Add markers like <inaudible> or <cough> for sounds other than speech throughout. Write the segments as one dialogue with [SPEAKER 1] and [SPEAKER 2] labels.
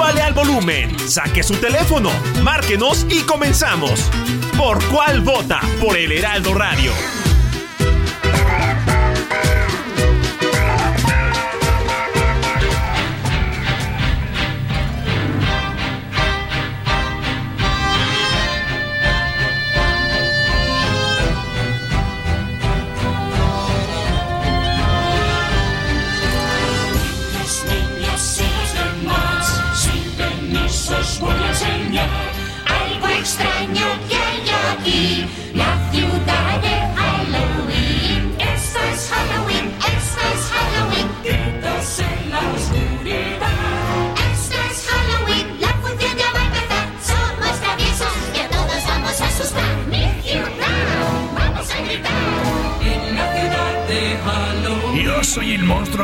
[SPEAKER 1] Súbale al volumen, saque su teléfono, márquenos y comenzamos. ¿Por cuál vota? Por el Heraldo Radio.
[SPEAKER 2] Algo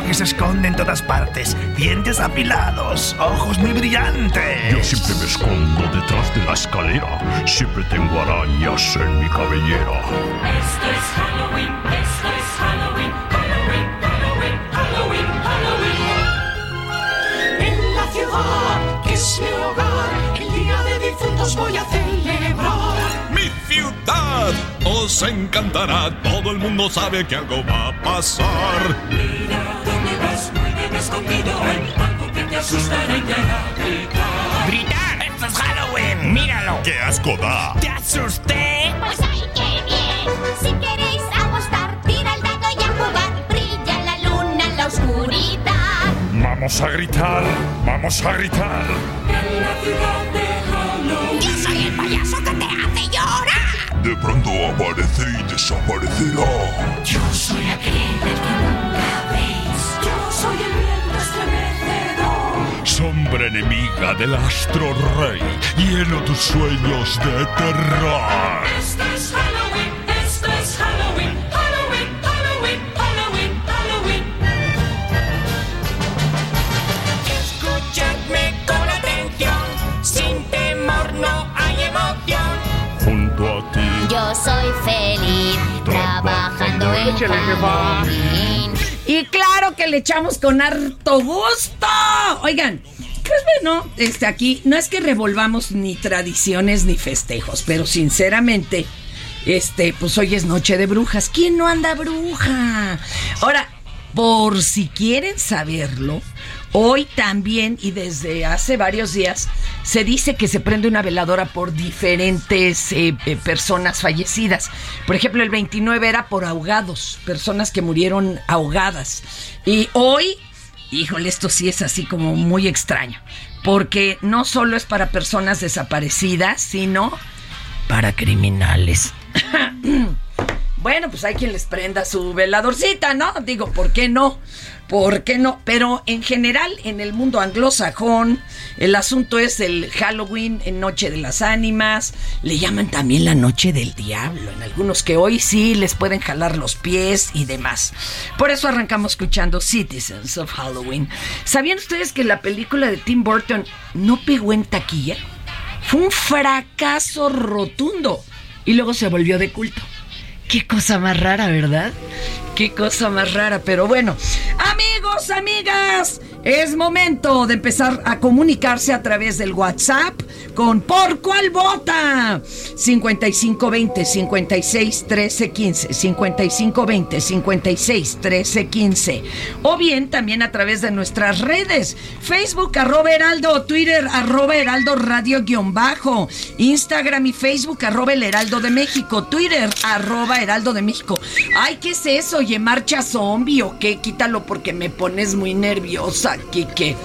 [SPEAKER 2] que
[SPEAKER 3] se esconde en todas partes. Dientes apilados, ojos muy brillantes.
[SPEAKER 4] Yo siempre me escondo detrás de la escalera. Siempre tengo arañas en mi cabellera.
[SPEAKER 2] Esto es Halloween, esto es Halloween, Halloween, Halloween, Halloween, Halloween. En la ciudad, que es mi hogar, el día de difuntos voy a celebrar.
[SPEAKER 4] ¡Mi ciudad! Os encantará. Todo el mundo sabe que algo va a pasar.
[SPEAKER 2] Mira escondido, en algo que te asustará y te hará gritar.
[SPEAKER 3] ¡Gritar! ¡Esto es Halloween! ¡Míralo!
[SPEAKER 4] ¡Qué asco da!
[SPEAKER 3] ¡Te asusté!
[SPEAKER 5] Pues ay, qué bien. Si queréis apostar, tira el dado y a jugar. Brilla la luna en la oscuridad.
[SPEAKER 4] Vamos a gritar, vamos a gritar.
[SPEAKER 2] En la ciudad de Halloween.
[SPEAKER 5] Yo soy el payaso que te hace llorar.
[SPEAKER 4] De pronto aparece y desaparecerá.
[SPEAKER 2] Yo soy aquel que nunca
[SPEAKER 4] Sombra enemiga del astro rey. Lleno tus sueños de terror.
[SPEAKER 2] Esto es Halloween, esto es Halloween, Halloween, Halloween, Halloween, Halloween.
[SPEAKER 3] Escuchadme con atención. Sin temor no hay emoción.
[SPEAKER 4] Junto a ti.
[SPEAKER 5] Yo soy feliz trabajando en Halloween.
[SPEAKER 6] Y claro que le echamos con harto gusto. Oigan, pues bueno, este aquí no es que revolvamos ni tradiciones ni festejos, pero sinceramente, este, pues hoy es noche de brujas. ¿Quién no anda bruja? Ahora, por si quieren saberlo, hoy también y desde hace varios días se dice que se prende una veladora por diferentes eh, eh, personas fallecidas. Por ejemplo, el 29 era por ahogados, personas que murieron ahogadas. Y hoy, híjole, esto sí es así como muy extraño, porque no solo es para personas desaparecidas, sino para criminales. <clears throat> Bueno, pues hay quien les prenda su veladorcita, ¿no? Digo, ¿por qué no? ¿Por qué no? Pero en general, en el mundo anglosajón, el asunto es el Halloween en Noche de las Ánimas. Le llaman también la Noche del Diablo. En algunos que hoy sí les pueden jalar los pies y demás. Por eso arrancamos escuchando Citizens of Halloween. ¿Sabían ustedes que la película de Tim Burton no pegó en taquilla? Fue un fracaso rotundo. Y luego se volvió de culto. Qué cosa más rara, ¿verdad? Qué cosa más rara, pero bueno. Amigos, amigas, Es momento de empezar a comunicarse a través del WhatsApp con ¿Por cuál vota? 5520 56 13 15 5520 56 13 15 o bien también a través de nuestras redes. Facebook arroba heraldo Twitter arroba heraldo radio guion bajo. Instagram y Facebook arroba el heraldo de México. Twitter arroba heraldo de México. Ay ¿qué es eso? ¿Oye marcha zombie o qué? Quítalo porque me pones muy nerviosa Kike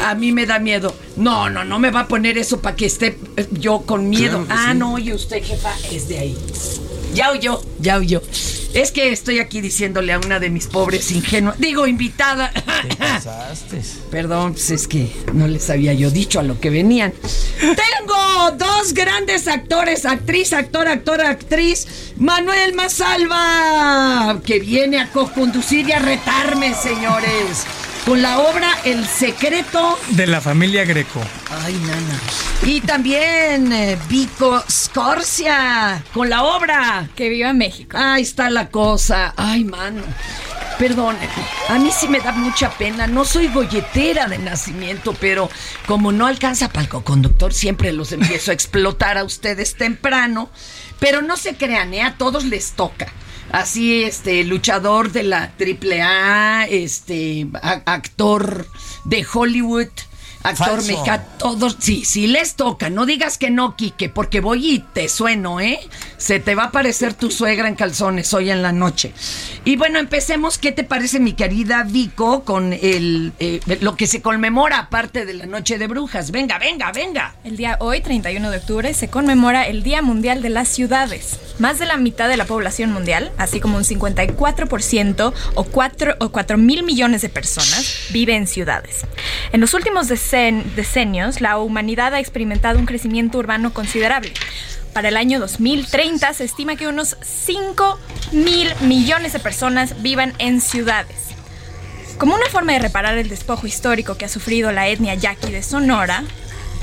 [SPEAKER 6] a mí me da miedo. No, no, no me va a poner eso para que esté eh, yo con miedo. ah, no, oye usted, jefa, es de ahí. Ya huyó, ya huyó. Es que estoy aquí diciéndole a una de mis pobres ingenuas, digo, invitada. Perdón, pues es que no les había yo dicho a lo que venían. Tengo dos grandes actores, actriz, actor, actor, actriz. Manuel Masalva, que viene a co-conducir y a retarme, señores. Con la obra El secreto
[SPEAKER 7] De la familia Greco.
[SPEAKER 6] Ay, nana. Y también eh, Vico Scorsia con la obra.
[SPEAKER 8] Que viva México.
[SPEAKER 6] Ahí está la cosa. Ay, mano. Perdón, a mí sí me da mucha pena. No soy golletera de nacimiento, pero como no alcanza palco conductor, siempre los empiezo a explotar a ustedes temprano. Pero no se crean, ¿eh? a todos les toca. Así, este, luchador de la AAA, este, actor de Hollywood, actor mexicano, todos, sí, sí les toca. No digas que no, Quique, porque voy y te sueno, ¿eh? Se te va a aparecer tu suegra en calzones hoy en la noche. Y bueno, empecemos. ¿Qué te parece, mi querida Vico, con el, eh, lo que se conmemora aparte de la Noche de Brujas? Venga, venga, venga.
[SPEAKER 8] El día hoy, 31 de octubre, se conmemora el Día Mundial de las Ciudades. Más de la mitad de la población mundial, así como un 54% o 4, o 4 mil millones de personas, vive en ciudades. En los últimos decen- decenios, la humanidad ha experimentado un crecimiento urbano considerable. Para el año 2030 se estima que unos 5 mil millones de personas vivan en ciudades. Como una forma de reparar el despojo histórico que ha sufrido la etnia yaqui de Sonora,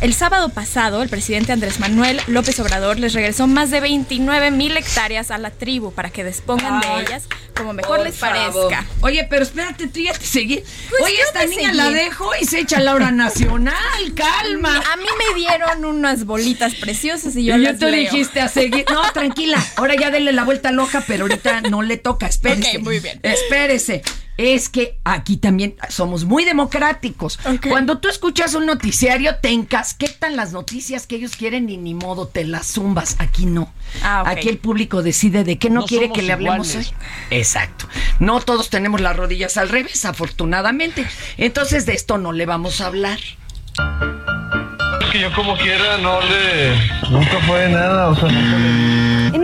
[SPEAKER 8] el sábado pasado el presidente Andrés Manuel López Obrador les regresó más de 29 mil hectáreas a la tribu para que dispongan
[SPEAKER 6] Ay,
[SPEAKER 8] de ellas como mejor les
[SPEAKER 6] favor.
[SPEAKER 8] parezca.
[SPEAKER 6] Oye, pero espérate, tú ya te seguí.
[SPEAKER 8] Pues
[SPEAKER 6] Oye, esta niña
[SPEAKER 8] seguí.
[SPEAKER 6] la dejo y se echa la hora nacional. <laughs> Calma.
[SPEAKER 8] A mí me dieron unas bolitas preciosas y yo
[SPEAKER 6] Y
[SPEAKER 8] las
[SPEAKER 6] tú
[SPEAKER 8] leo.
[SPEAKER 6] dijiste a seguir. No, tranquila. Ahora ya dele la vuelta loca, pero ahorita no le toca. <laughs> Espérese.
[SPEAKER 8] Ok, muy bien.
[SPEAKER 6] Espérese. Es que aquí también somos muy democráticos. Cuando tú escuchas un noticiario, te encasquetan las noticias que ellos quieren y ni modo, te las zumbas. Aquí no.
[SPEAKER 8] Ah.
[SPEAKER 6] Aquí el público decide de qué no,
[SPEAKER 9] No
[SPEAKER 6] quiere que le hablemos
[SPEAKER 9] iguales.
[SPEAKER 6] hoy. Exacto. No todos tenemos las rodillas al revés, afortunadamente. Entonces de esto no le vamos a hablar.
[SPEAKER 10] Que yo como quiera no le... Nunca fue nada, o sea, nunca le...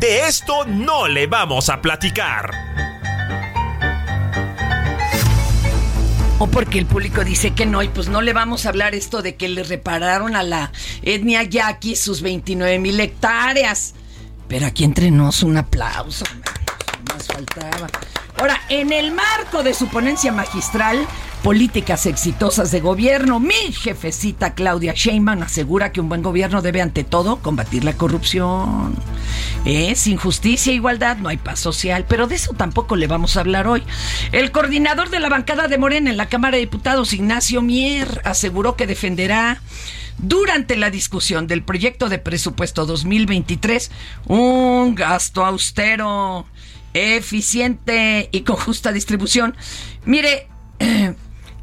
[SPEAKER 1] De esto no le vamos a platicar.
[SPEAKER 6] O porque el público dice que no, y pues no le vamos a hablar esto de que le repararon a la etnia yaqui sus 29 mil hectáreas. Pero aquí entre nos un aplauso, hombre, más faltaba. Ahora, en el marco de su ponencia magistral, Políticas exitosas de gobierno, mi jefecita Claudia Sheinbaum asegura que un buen gobierno debe ante todo combatir la corrupción. Eh, sin justicia e igualdad no hay paz social, pero de eso tampoco le vamos a hablar hoy. El coordinador de la bancada de Morena en la Cámara de Diputados, Ignacio Mier, aseguró que defenderá durante la discusión del proyecto de presupuesto 2023 un gasto austero, eficiente y con justa distribución. Mire,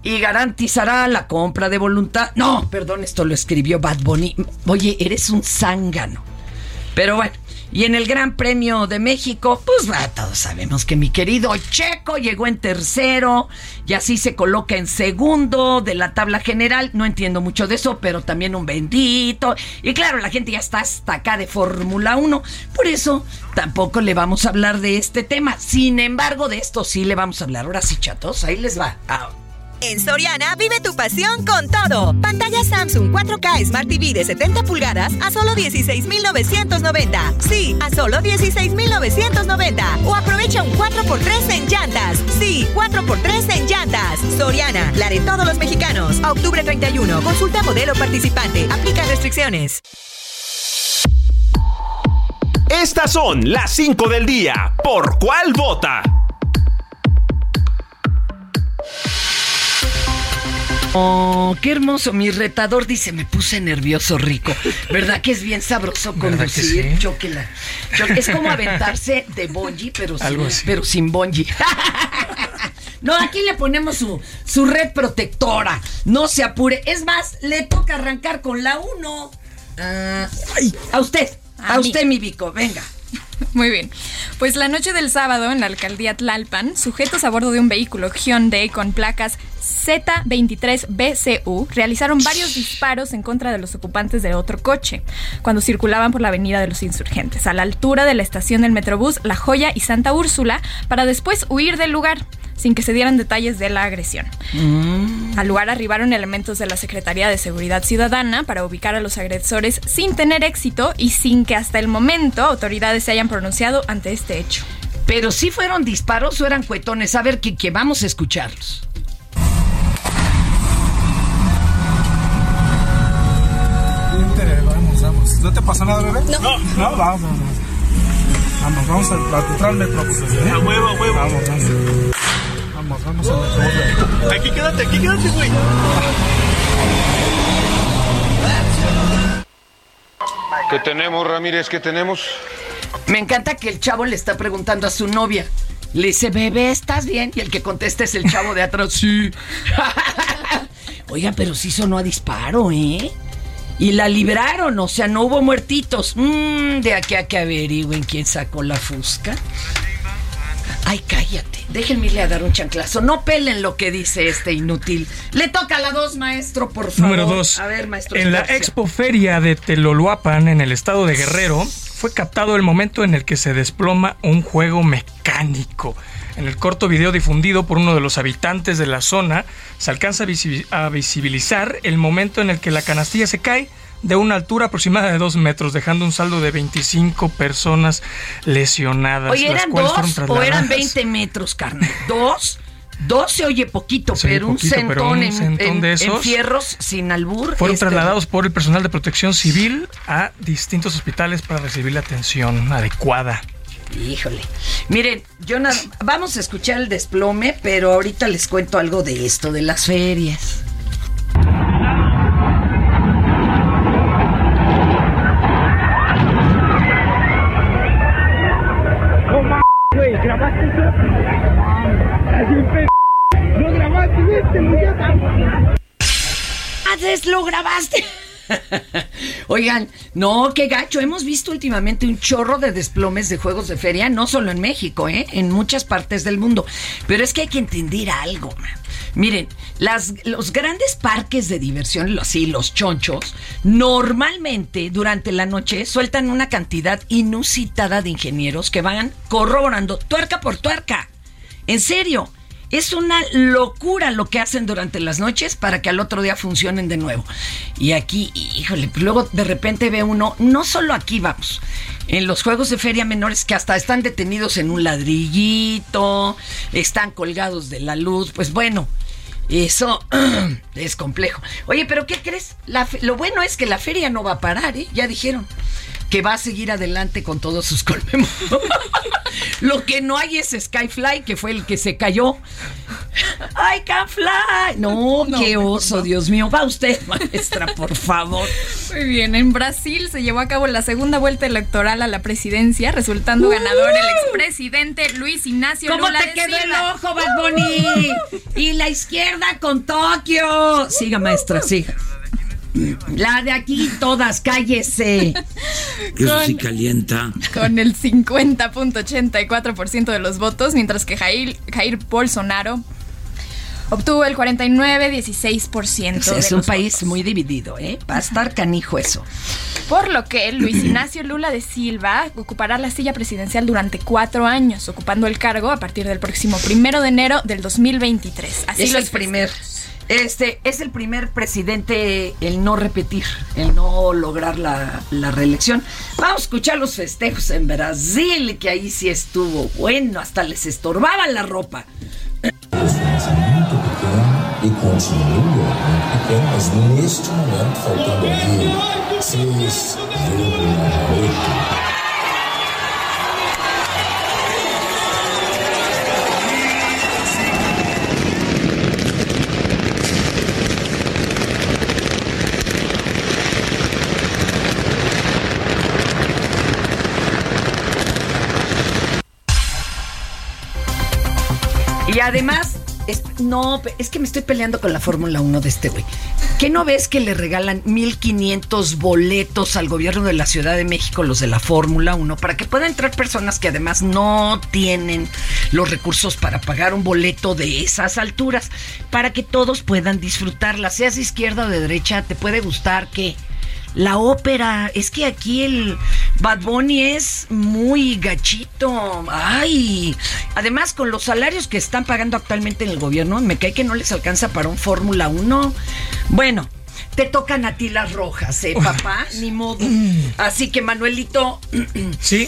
[SPEAKER 6] y garantizará la compra de voluntad. No, perdón, esto lo escribió Bad Bunny. Oye, eres un zángano. Pero bueno, y en el Gran Premio de México, pues todos sabemos que mi querido Checo llegó en tercero y así se coloca en segundo de la tabla general. No entiendo mucho de eso, pero también un bendito. Y claro, la gente ya está hasta acá de Fórmula 1. Por eso tampoco le vamos a hablar de este tema. Sin embargo, de esto sí le vamos a hablar. Ahora sí, chatos, ahí les va. Ah,
[SPEAKER 11] En Soriana vive tu pasión con todo. Pantalla Samsung 4K Smart TV de 70 pulgadas a solo 16,990. Sí, a solo 16,990. O aprovecha un 4x3 en llantas. Sí, 4x3 en llantas. Soriana, la de todos los mexicanos. Octubre 31. Consulta modelo participante. Aplica restricciones.
[SPEAKER 1] Estas son las 5 del día. ¿Por cuál vota?
[SPEAKER 6] Oh, qué hermoso. Mi retador dice, me puse nervioso, rico. ¿Verdad que es bien sabroso
[SPEAKER 7] ¿Verdad que
[SPEAKER 6] conducir?
[SPEAKER 7] sí?
[SPEAKER 6] Chóquela. Es como aventarse de bungee, pero
[SPEAKER 7] Algo
[SPEAKER 6] sin,
[SPEAKER 7] así.
[SPEAKER 6] pero sin bungee. <laughs> No, aquí le ponemos su, su red protectora. No se apure. Es más, le toca arrancar con la 1. a usted. A,
[SPEAKER 8] A
[SPEAKER 6] usted, mi Vico. Venga. <laughs>
[SPEAKER 8] Muy bien. Pues la noche del sábado en la alcaldía Tlalpan, sujetos a bordo de un vehículo Hyundai con placas Z23BCU realizaron varios disparos en contra de los ocupantes de otro coche cuando circulaban por la avenida de los insurgentes, a la altura de la estación del Metrobús La Joya y Santa Úrsula, para después huir del lugar sin que se dieran detalles de la agresión. Al lugar arribaron elementos de la Secretaría de Seguridad Ciudadana para ubicar a los agresores sin tener éxito y sin que hasta el momento autoridades se hayan pronunciado ante este hecho.
[SPEAKER 6] Pero si fueron disparos o eran cuetones. A ver, que, que vamos a escucharlos.
[SPEAKER 9] ¿No te pasa nada, bebé? No. No, vamos, vamos. Vamos, vamos a, a entrar al metro. pues, ¿eh?
[SPEAKER 1] A huevo, a huevo.
[SPEAKER 9] Vamos, vamos. Vamos, vamos al metro.
[SPEAKER 1] Aquí quédate, aquí quédate, güey.
[SPEAKER 12] ¿Qué tenemos, Ramírez? ¿Qué tenemos?
[SPEAKER 6] Me encanta que el chavo le está preguntando a su novia. Le dice, bebé, ¿estás bien? Y el que contesta es el chavo de atrás. Sí. <laughs> Oiga, pero sí sonó a disparo, ¿eh? Y la libraron, o sea, no hubo muertitos. Mm, de aquí a que averigüen quién sacó la fusca. Ay, cállate. Déjenme irle a dar un chanclazo. No pelen lo que dice este inútil. Le toca a la dos, maestro, por favor.
[SPEAKER 7] Número dos.
[SPEAKER 6] A ver, maestro.
[SPEAKER 7] En la
[SPEAKER 6] Escorcia.
[SPEAKER 7] Expo Feria de Teloluapan, en el estado de Guerrero, fue captado el momento en el que se desploma un juego mecánico. En el corto video difundido por uno de los habitantes de la zona, se alcanza a visi- a visibilizar el momento en el que la canastilla se cae de una altura aproximada de dos metros, dejando un saldo de 25 personas lesionadas.
[SPEAKER 6] Oye, ¿eran dos o eran
[SPEAKER 7] trasladadas-
[SPEAKER 6] 20 metros, carnal? ¿Dos? Dos se oye poquito,
[SPEAKER 7] Se
[SPEAKER 6] pero un
[SPEAKER 7] poquito, pero un
[SPEAKER 6] en,
[SPEAKER 7] centón
[SPEAKER 6] en-
[SPEAKER 7] de
[SPEAKER 6] en
[SPEAKER 7] esos
[SPEAKER 6] fierros sin albur.
[SPEAKER 7] Fueron
[SPEAKER 6] este,
[SPEAKER 7] trasladados por el personal de protección civil a distintos hospitales para recibir la atención adecuada.
[SPEAKER 6] Híjole. Miren, yo nada, vamos a escuchar el desplome, pero ahorita les cuento algo de esto, de las ferias.
[SPEAKER 2] Güey, ¿grabaste eso? Así un pe... ¿No grabaste este muchacho?
[SPEAKER 6] ¡Haces, lo grabaste! <laughs> Oigan, no, qué gacho. Hemos visto últimamente un chorro de desplomes de juegos de feria, no solo en México, ¿eh? en muchas partes del mundo. Pero es que hay que entender algo, man. Miren, las, los grandes parques de diversión, los, sí, los chonchos, normalmente durante la noche sueltan una cantidad inusitada de ingenieros que van corroborando tuerca por tuerca. En serio. Es una locura lo que hacen durante las noches para que al otro día funcionen de nuevo. Y aquí, híjole, luego de repente ve uno, no solo aquí vamos, en los juegos de feria menores que hasta están detenidos en un ladrillito, están colgados de la luz, pues bueno. Eso <clears throat> es complejo. Oye, pero ¿qué crees? La lo bueno es que la feria no va a parar, ¿eh? Ya dijeron que va a seguir adelante con todos sus colmemos. <laughs> Lo que no hay es Skyfly, que fue el que se cayó. ¡I can fly! No,
[SPEAKER 8] No,
[SPEAKER 6] qué oso,
[SPEAKER 8] no.
[SPEAKER 6] Dios mío. Va usted, maestra, por favor.
[SPEAKER 8] Muy bien, en Brasil se llevó a cabo la segunda vuelta electoral a la presidencia, resultando ganador el expresidente Luis Ignacio
[SPEAKER 6] ¿Cómo
[SPEAKER 8] Lula
[SPEAKER 6] te
[SPEAKER 8] de
[SPEAKER 6] quedó el ojo, Bad Bunny? Y la izquierda con Tokio. Siga, maestra, siga. La de aquí, todas, cállese.
[SPEAKER 8] Eso sí
[SPEAKER 13] calienta.
[SPEAKER 8] Con el 50.84% de los votos, mientras que Jair, Jair Bolsonaro obtuvo el 49.16%.
[SPEAKER 6] Es,
[SPEAKER 8] de
[SPEAKER 6] es un país muy dividido, ¿eh? Va a estar canijo eso.
[SPEAKER 8] Por lo que Luis <clears throat> Ignacio Lula de Silva ocupará la silla presidencial durante cuatro años, ocupando el cargo a partir del próximo primero de enero del 2023. Así
[SPEAKER 6] es
[SPEAKER 8] lo
[SPEAKER 6] el primer. Este es el primer presidente el no repetir, el no lograr la, la reelección. Vamos a escuchar los festejos en Brasil, que ahí sí estuvo bueno, hasta les estorbaba la ropa.
[SPEAKER 14] e continua e pequeno, mas neste momento, faltando ali 6,8.
[SPEAKER 6] Y además no, es que me estoy peleando con la Fórmula 1 de este güey. ¿Qué no ves que le regalan 1500 boletos al gobierno de la Ciudad de México, los de la Fórmula 1, para que puedan entrar personas que además no tienen los recursos para pagar un boleto de esas alturas, para que todos puedan disfrutarla, seas izquierda o de derecha, te puede gustar que la ópera, es que aquí el Bad Bunny es muy gachito. Ay, además con los salarios que están pagando actualmente en el gobierno, me cae que no les alcanza para un Fórmula 1. Bueno, te tocan a ti las rojas, ¿eh, papá? Ni modo. Así que, Manuelito, <clears throat>
[SPEAKER 7] Sí.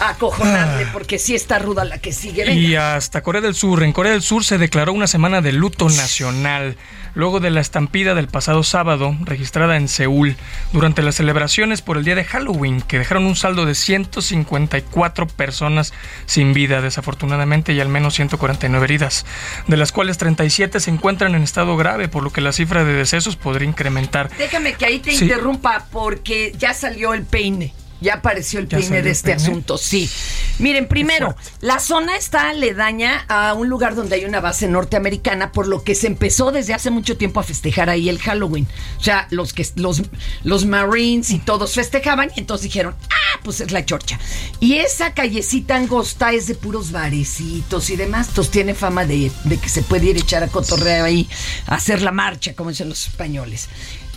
[SPEAKER 6] acojonarle, porque sí está ruda la que sigue. Venga.
[SPEAKER 7] Y hasta Corea del Sur. En Corea del Sur se declaró una semana de luto nacional luego de la estampida del pasado sábado registrada en Seúl durante las celebraciones por el día de Halloween que dejaron un saldo de 154 personas sin vida desafortunadamente y al menos 149 heridas, de las cuales 37 se encuentran en estado grave por lo que la cifra de decesos podría incrementar.
[SPEAKER 6] Déjame que ahí te
[SPEAKER 7] Sí.
[SPEAKER 6] interrumpa porque ya salió el peine. Ya apareció el
[SPEAKER 7] ¿Ya
[SPEAKER 6] peine de este
[SPEAKER 7] peine?
[SPEAKER 6] asunto, sí. Miren, primero, la zona está aledaña a un lugar donde hay una base norteamericana, por lo que se empezó desde hace mucho tiempo a festejar ahí el Halloween. O sea, los que los, los Marines y todos festejaban, y entonces dijeron, ah, pues es la chorcha. Y esa callecita angosta es de puros barecitos y demás. Entonces tiene fama de, de que se puede ir a echar a cotorreo ahí, a hacer la marcha, como dicen los españoles.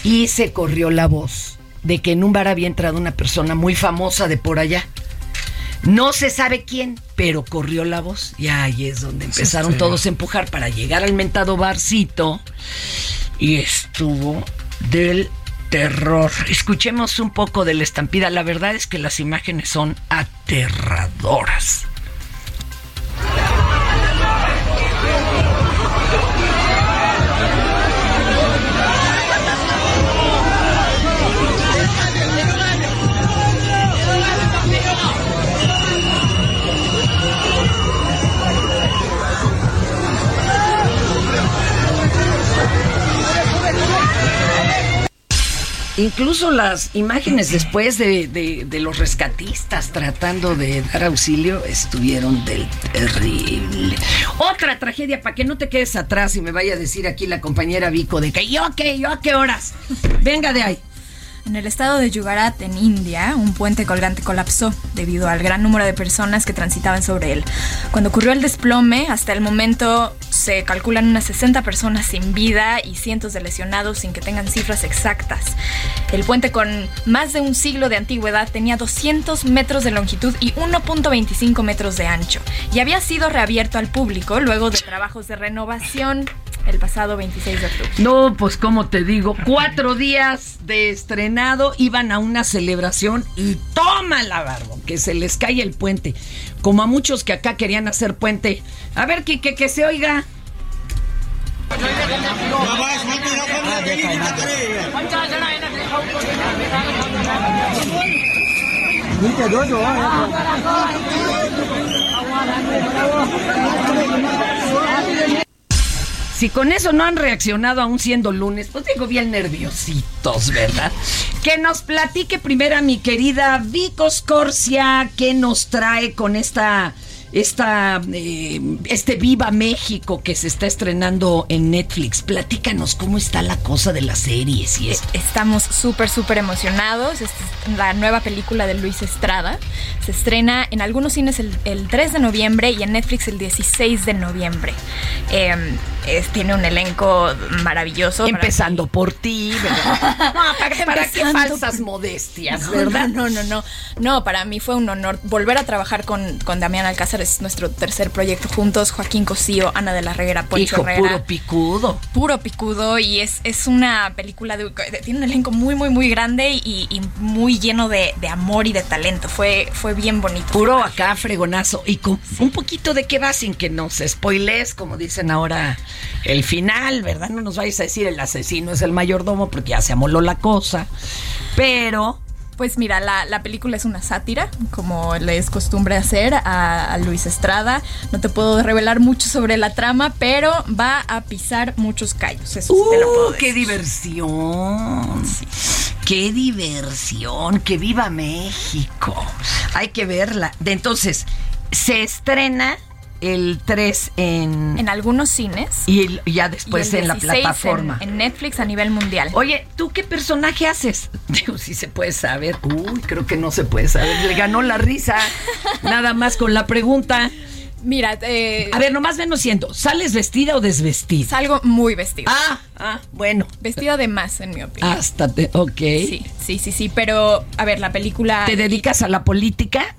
[SPEAKER 6] Y se corrió la voz de que en un bar había entrado una persona muy famosa de por allá. No se sabe quién, pero corrió la voz y ahí es donde empezaron todos a empujar para llegar al mentado barcito y estuvo del terror. Escuchemos un poco de la estampida. La verdad es que las imágenes son aterradoras. Incluso las imágenes después de, de- los rescatistas tratando de dar auxilio estuvieron del terrible. Otra tragedia, para que no te quedes atrás y me vaya a decir aquí la compañera Vico de que yo qué, yo a qué horas. Venga de ahí.
[SPEAKER 8] En el estado de Gujarat, en India, un puente colgante colapsó debido al gran número de personas que transitaban sobre él. Cuando ocurrió el desplome, hasta el momento se calculan unas 60 personas sin vida y cientos de lesionados sin que tengan cifras exactas. El puente con más de un siglo de antigüedad tenía 200 metros de longitud y 1.25 metros de ancho y había sido reabierto al público luego de trabajos de renovación el pasado 26 de octubre.
[SPEAKER 6] No, pues como te digo, cuatro días de iban a una celebración y toma la barba, que se les cae el puente. Como a muchos que acá querían hacer puente. A ver, que, que, que se oiga. Si con eso no han reaccionado aún siendo lunes, pues digo bien nerviositos, ¿verdad? Que nos platique primero mi querida Vico Scorsia, que nos trae con esta, esta, eh, este Viva México que se está estrenando en Netflix. Platícanos cómo está la cosa de las series y esto.
[SPEAKER 8] Estamos súper, súper emocionados. Esta es la nueva película de Luis Estrada. Se estrena en algunos cines el, el 3 de noviembre y en Netflix el 16 de noviembre. Eh, es- tiene un elenco maravilloso.
[SPEAKER 6] Empezando por ti, ¿verdad? <laughs> No, ¿para, para qué falsas
[SPEAKER 8] por-
[SPEAKER 6] modestias,
[SPEAKER 8] No,
[SPEAKER 6] verdad?
[SPEAKER 8] No, no, no, no. para mí fue un honor volver a trabajar con, con Damián Alcázar. Es nuestro tercer proyecto juntos. Joaquín Cosío, Ana de la Reguera, Poncho
[SPEAKER 6] Hijo,
[SPEAKER 8] Herrera.
[SPEAKER 6] puro picudo.
[SPEAKER 8] Puro picudo y es, es una película de, de- tiene un elenco muy muy muy grande y, y muy lleno de, de amor y de talento. Fue, fue bien bonito.
[SPEAKER 6] Puro acá, fregonazo. Y con un poquito de qué va sin que nos spoilees, como dicen ahora, el final, ¿verdad? No nos vayas a decir el asesino es el mayordomo porque ya se amoló la cosa. Pero.
[SPEAKER 8] Pues mira, la, la película es una sátira, como le es costumbre hacer a, a Luis Estrada. No te puedo revelar mucho sobre la trama, pero va a pisar muchos callos. Eso sí te lo puedo
[SPEAKER 6] ¡Uh, qué diversión! ¡Qué diversión! ¡Que viva México! Hay que verla. De entonces, se estrena el 3 en...
[SPEAKER 8] En algunos cines.
[SPEAKER 6] Y ya después
[SPEAKER 8] y el
[SPEAKER 6] en la
[SPEAKER 8] 16
[SPEAKER 6] plataforma.
[SPEAKER 8] En, en Netflix a nivel mundial.
[SPEAKER 6] Oye, ¿tú qué personaje haces? <laughs> Digo, si se puede saber. Uy, creo que no se puede saber. Le ganó la risa. <laughs> Nada más con la pregunta.
[SPEAKER 8] Mira, eh,
[SPEAKER 6] A ver, nomás menos siento. ¿Sales vestida o desvestida?
[SPEAKER 8] salgo muy vestida.
[SPEAKER 6] Ah, ah, bueno.
[SPEAKER 8] Vestida de más, en mi opinión.
[SPEAKER 6] Hasta te. Ok.
[SPEAKER 8] Sí, sí, sí, sí. Pero, a ver, la película.
[SPEAKER 6] ¿Te dedicas a la política?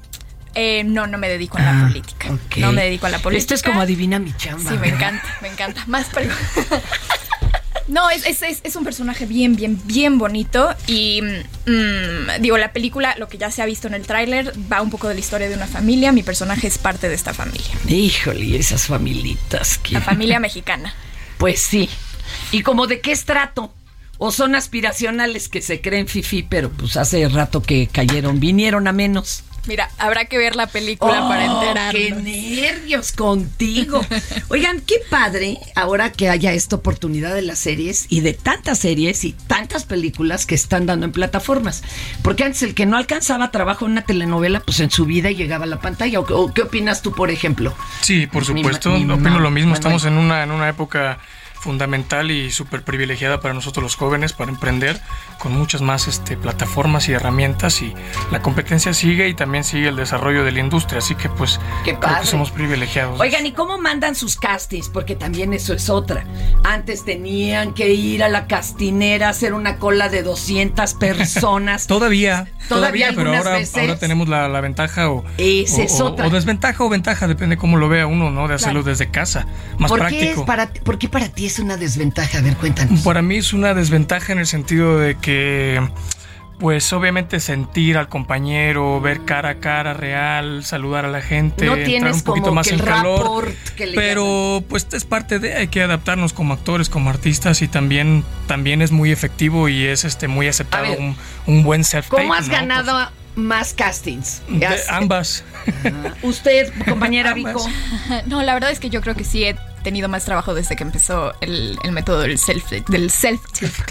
[SPEAKER 8] Eh, no, no me dedico a la
[SPEAKER 6] Ah,
[SPEAKER 8] política. No me dedico a la política.
[SPEAKER 6] Esto es como adivina mi chamba.
[SPEAKER 8] Sí, me
[SPEAKER 6] ¿verdad?
[SPEAKER 8] encanta, me encanta. Más preguntas. <laughs> No, es, es, es, es un personaje bien, bien, bien bonito. Y mm, digo, la película, lo que ya se ha visto en el tráiler, va un poco de la historia de una familia. Mi personaje es parte de esta familia.
[SPEAKER 6] Híjole, esas familitas que.
[SPEAKER 8] La familia <laughs> mexicana.
[SPEAKER 6] Pues sí. ¿Y como de qué estrato? ¿O son aspiracionales que se creen fifi, pero pues hace rato que cayeron, vinieron a menos?
[SPEAKER 8] Mira, habrá que ver la película para
[SPEAKER 6] Oh,
[SPEAKER 8] enterarnos.
[SPEAKER 6] ¡Qué nervios contigo! Oigan, qué padre ahora que haya esta oportunidad de las series y de tantas series y tantas películas que están dando en plataformas. Porque antes el que no alcanzaba trabajo en una telenovela, pues en su vida llegaba a la pantalla. ¿O, qué opinas tú, por ejemplo?
[SPEAKER 7] Sí, por
[SPEAKER 6] Mi
[SPEAKER 7] supuesto.
[SPEAKER 6] ma- mi
[SPEAKER 7] Opino
[SPEAKER 6] mamá,
[SPEAKER 7] lo mismo.
[SPEAKER 6] Manuel.
[SPEAKER 7] Estamos en una, en una época fundamental y súper privilegiada para nosotros los jóvenes para emprender con muchas más este, plataformas y herramientas y la competencia sigue y también sigue el desarrollo de la industria, así que pues
[SPEAKER 6] Qué
[SPEAKER 7] creo que somos privilegiados.
[SPEAKER 6] Oigan, ¿y cómo mandan sus castings? Porque también eso es otra. Antes tenían que ir a la castinera a hacer una cola de 200 <laughs> personas.
[SPEAKER 7] Todavía,
[SPEAKER 6] Todavía
[SPEAKER 7] todavía, pero ahora, ahora tenemos la, la ventaja o,
[SPEAKER 6] Esa
[SPEAKER 7] o-
[SPEAKER 6] es otra.
[SPEAKER 7] o desventaja o ventaja, depende cómo lo vea uno, ¿no? De hacerlo
[SPEAKER 6] Claro.
[SPEAKER 7] desde casa, más
[SPEAKER 6] ¿Por qué,
[SPEAKER 7] práctico.
[SPEAKER 6] es para, ¿Por qué para ti es una desventaja? A ver, cuéntanos.
[SPEAKER 7] Para mí es una desventaja en el sentido de que, pues obviamente sentir al compañero, ver cara a cara real, saludar a la gente,
[SPEAKER 6] No
[SPEAKER 7] entrar un poquito más en
[SPEAKER 6] el
[SPEAKER 7] calor.
[SPEAKER 6] rapport que le
[SPEAKER 7] Pero pues es parte de, hay que adaptarnos como actores, como artistas y también, también es muy efectivo y es este muy aceptado
[SPEAKER 6] ver,
[SPEAKER 7] un, un buen self-tape.
[SPEAKER 6] ¿Cómo has
[SPEAKER 7] ¿no?
[SPEAKER 6] ganado más castings?
[SPEAKER 7] De ambas.
[SPEAKER 6] Usted, compañera Vico. <laughs>
[SPEAKER 8] No, la verdad es que yo creo que sí he tenido más trabajo desde que empezó el, el método del self del self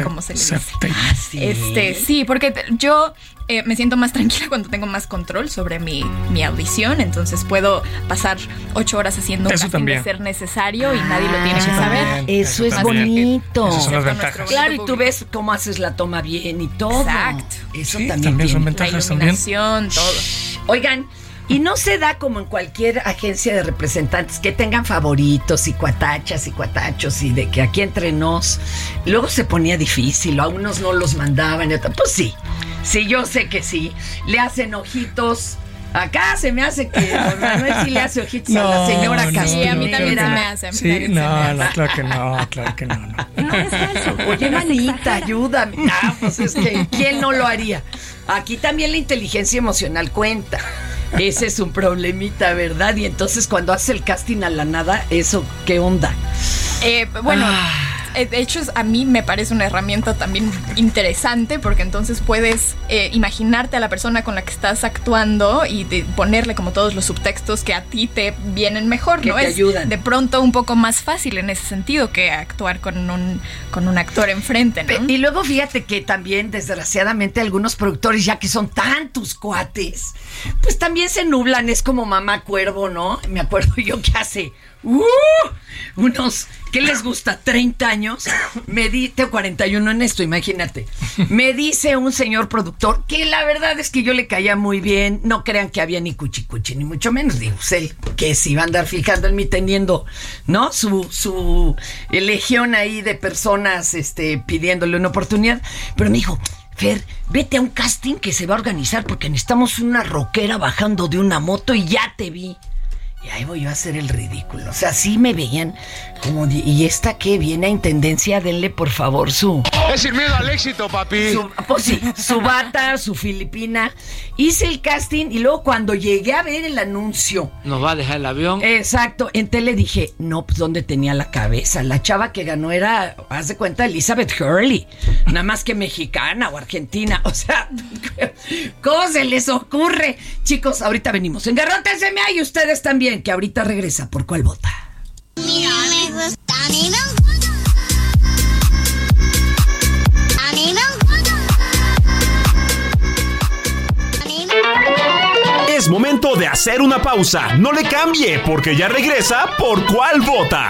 [SPEAKER 8] como se le dice.
[SPEAKER 7] Self-tape.
[SPEAKER 8] Este, sí, porque yo eh, me siento más tranquila cuando tengo más control sobre mi, mi audición, entonces puedo pasar ocho horas haciendo un
[SPEAKER 7] Eso
[SPEAKER 8] casting
[SPEAKER 7] también.
[SPEAKER 8] de ser necesario y nadie lo tiene que
[SPEAKER 7] Eso
[SPEAKER 8] saber.
[SPEAKER 7] también.
[SPEAKER 6] Eso
[SPEAKER 7] Eso
[SPEAKER 6] es
[SPEAKER 7] también.
[SPEAKER 6] bonito.
[SPEAKER 7] Esas son las
[SPEAKER 8] Con
[SPEAKER 7] ventajas.
[SPEAKER 8] nuestro
[SPEAKER 6] Claro, y tú ves cómo haces la toma bien y todo.
[SPEAKER 8] Exacto.
[SPEAKER 6] Eso
[SPEAKER 7] Sí,
[SPEAKER 6] también,
[SPEAKER 7] también son
[SPEAKER 6] tiene.
[SPEAKER 8] La
[SPEAKER 7] ventajas también.
[SPEAKER 8] todo.
[SPEAKER 6] Oigan, y no se da como en cualquier agencia de representantes que tengan favoritos y cuatachas y cuatachos y de que aquí entre nos. Luego se ponía difícil, a unos no los mandaban y otros. Pues sí, sí, yo sé que sí. Le hacen ojitos. Acá se me hace que don Manuel sí le hace ojitos a la
[SPEAKER 7] No,
[SPEAKER 6] señora
[SPEAKER 7] no,
[SPEAKER 8] Sí,
[SPEAKER 6] Castillo.
[SPEAKER 8] a mí también se
[SPEAKER 7] no.
[SPEAKER 8] me hace.
[SPEAKER 7] Sí, no,
[SPEAKER 8] hace.
[SPEAKER 7] no, claro que no, claro que no, no.
[SPEAKER 6] Oye, manita, ayúdame. Ah, pues es que, ¿quién no lo haría? Aquí también la inteligencia emocional cuenta. Ese es un problemita, ¿verdad? Y entonces cuando hace el casting a la nada, ¿eso qué onda?
[SPEAKER 8] Eh, bueno,
[SPEAKER 6] Ah.
[SPEAKER 8] Eh, de hecho a mí me parece una herramienta también interesante porque entonces puedes eh, imaginarte a la persona con la que estás actuando y de ponerle como todos los subtextos que a ti te vienen mejor,
[SPEAKER 6] Que
[SPEAKER 8] ¿no?
[SPEAKER 6] te
[SPEAKER 8] es
[SPEAKER 6] ayudan.
[SPEAKER 8] de pronto un poco más fácil en ese sentido que actuar con un, con un actor enfrente, ¿no?
[SPEAKER 6] Y luego fíjate que también, desgraciadamente, algunos productores, ya que son tantos cuates, pues también se nublan. Es como mamá cuervo, ¿no? Me acuerdo <laughs> yo que hace ¡uh! unos, ¿qué les gusta? 30 años. Me di, tengo 41 en esto, imagínate. Me dice un señor productor que la verdad es que yo le caía muy bien. No crean que había ni cuchicuchi, ni mucho menos. Digo, pues él, que se iba a andar fijando en mí teniendo, ¿no? Su, su legión ahí de personas este, pidiéndole una oportunidad. Pero me dijo, Fer, vete a un casting que se va a organizar porque necesitamos una rockera bajando de una moto y ya te vi. Y ahí voy yo a hacer el ridículo. O sea, sí me veían como... ¿Y esta qué? Viene a Intendencia, denle por favor su...
[SPEAKER 12] Es sin miedo al éxito, papi.
[SPEAKER 6] Su, pues sí, su bata, su filipina. Hice el casting y luego cuando llegué a ver el anuncio...
[SPEAKER 13] Nos va a dejar el avión.
[SPEAKER 6] Exacto, en tele dije, no, pues ¿dónde tenía la cabeza? La chava que ganó era, haz de cuenta, Elizabeth Hurley. Nada más que mexicana o argentina. O sea, <laughs> ¿cómo se les ocurre? Chicos, ahorita venimos. Engarrótenseme ahí ustedes también, que ahorita regresa. ¿Por cuál vota?
[SPEAKER 5] Mira, me gusta, a mí
[SPEAKER 1] Es momento de hacer una pausa. No le cambie porque ya regresa por cuál vota.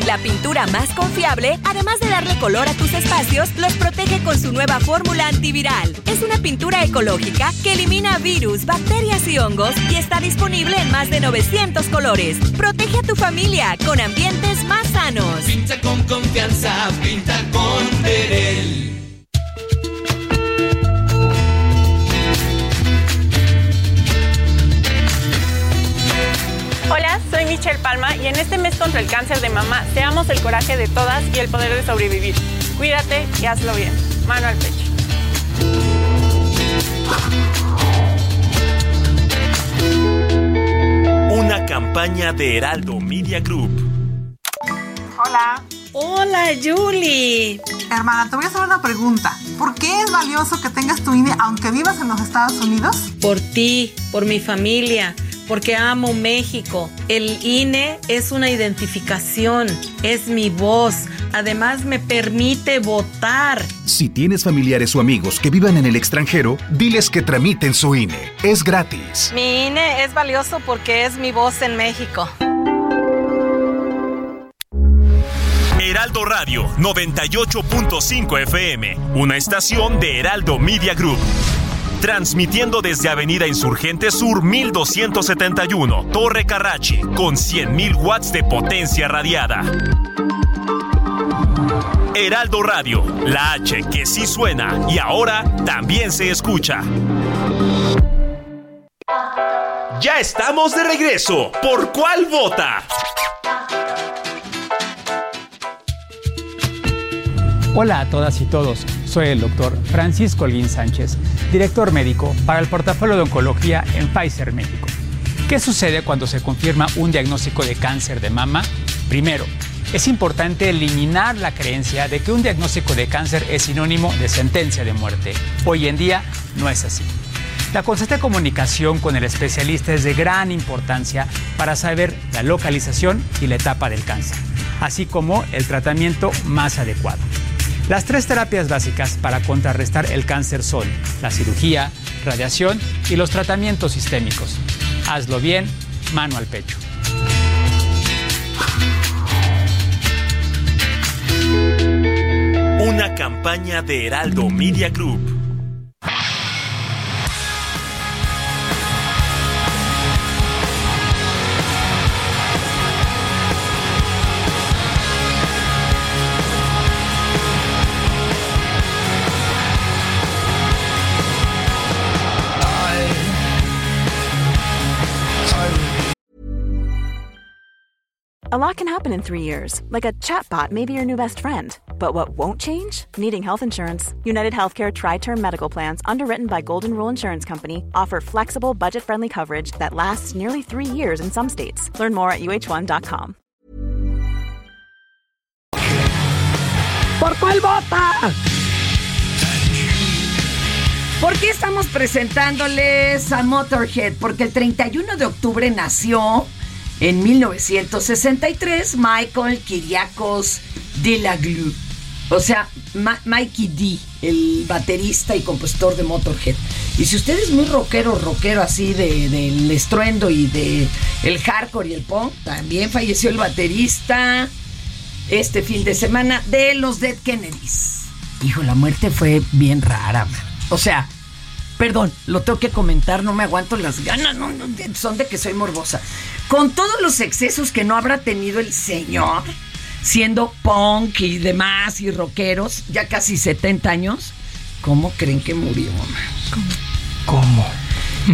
[SPEAKER 11] La pintura más confiable, además de darle color a tus espacios, los protege con su nueva fórmula antiviral. Es una pintura ecológica que elimina virus, bacterias y hongos y está disponible en más de 900 colores. Protege a tu familia con ambientes más sanos.
[SPEAKER 2] Pinta con confianza, pinta con Verel.
[SPEAKER 13] Michelle Palma y en este mes contra el cáncer de mama seamos el coraje de todas y el poder de sobrevivir. Cuídate y hazlo bien. Mano al pecho.
[SPEAKER 1] Una campaña de Heraldo Media Group.
[SPEAKER 15] Hola.
[SPEAKER 6] Hola, Julie.
[SPEAKER 15] Hermana, te voy a hacer una pregunta. ¿Por qué es valioso que tengas tu INE aunque vivas en los Estados Unidos?
[SPEAKER 16] Por ti, por mi familia, porque amo México. El INE es una identificación, es mi voz. Además me permite votar.
[SPEAKER 17] Si tienes familiares o amigos que vivan en el extranjero, diles que tramiten su INE. Es gratis.
[SPEAKER 16] Mi INE es valioso porque es mi voz en México.
[SPEAKER 1] Heraldo Radio 98.5 FM, una estación de Heraldo Media Group. Transmitiendo desde Avenida Insurgente Sur 1271, Torre Carrachi, con 100.000 watts de potencia radiada. Heraldo Radio, la H que sí suena y ahora también se escucha. Ya estamos de regreso. ¿Por cuál vota?
[SPEAKER 18] Hola a todas y todos, soy el doctor Francisco Holguín Sánchez, director médico para el portafolio de oncología en Pfizer México. ¿Qué sucede cuando se confirma un diagnóstico de cáncer de mama? Primero, es importante eliminar la creencia de que un diagnóstico de cáncer es sinónimo de sentencia de muerte. Hoy en día no es así. La constante comunicación con el especialista es de gran importancia para saber la localización y la etapa del cáncer, así como el tratamiento más adecuado. Las tres terapias básicas para contrarrestar el cáncer son la cirugía, radiación y los tratamientos sistémicos. Hazlo bien, mano al pecho.
[SPEAKER 1] Una campaña de Heraldo Media Group.
[SPEAKER 19] A lot can happen in three years, like a chatbot may be your new best friend. But what won't change? Needing health insurance. United Healthcare Tri Term Medical Plans, underwritten by Golden Rule Insurance Company, offer flexible, budget friendly coverage that lasts nearly three years in some states. Learn more at uh1.com.
[SPEAKER 6] ¿Por cuál vota? ¿Por qué estamos presentándoles a Motorhead? Porque el 31 de octubre nació en 1963 Michael Kiriakos Delaglu. O sea, Mikey D, el baterista y compositor de Motorhead. Y si usted es muy rockero, rockero así de- del estruendo y de el hardcore y el punk, también falleció el baterista este fin de semana de los Dead Kennedys. Hijo, la muerte fue bien rara, man. O sea, perdón, lo tengo que comentar, no me aguanto las ganas, no, no, son de que soy morbosa. Con todos los excesos que no habrá tenido el señor, siendo punk y demás y rockeros, ya casi 70 años, ¿cómo creen que murió, man?
[SPEAKER 7] ¿Cómo?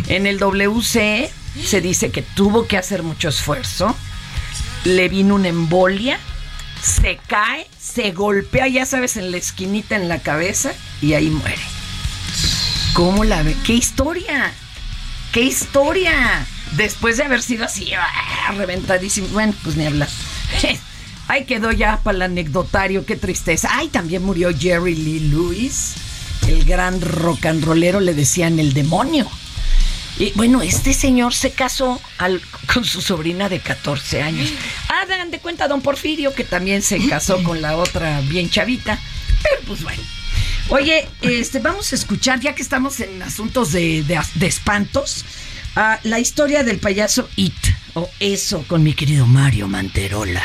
[SPEAKER 6] En el WC se dice que tuvo que hacer mucho esfuerzo, le vino una embolia, se cae, se golpea, ya sabes, en la esquinita en la cabeza y ahí muere. ¿Cómo la ve? ¡Qué historia! ¡Qué historia! Después de haber sido así, ¡ah! reventadísimo. Bueno, pues ni hablar. <laughs> Ahí quedó ya para el anecdotario, qué tristeza. Ay, también murió Jerry Lee Lewis, el gran rock and rollero, le decían el demonio. Y bueno, este señor se casó con su sobrina de 14 años. Ah, dan de cuenta don Porfirio, que también se casó con la otra bien chavita. Pero pues bueno. Oye, este, vamos a escuchar, ya que estamos en asuntos de, de- espantos, la historia del payaso It, o eso, con mi querido Mario Manterola.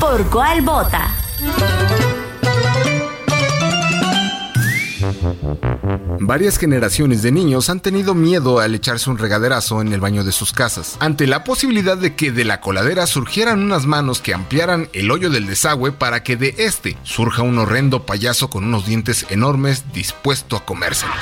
[SPEAKER 20] ¿Por cuál vota?
[SPEAKER 21] Varias generaciones de niños han tenido miedo al echarse un regaderazo en el baño de sus casas, ante la posibilidad de que de la coladera surgieran unas manos que ampliaran el hoyo del desagüe para que de este surja un horrendo payaso con unos dientes enormes dispuesto a comérselos.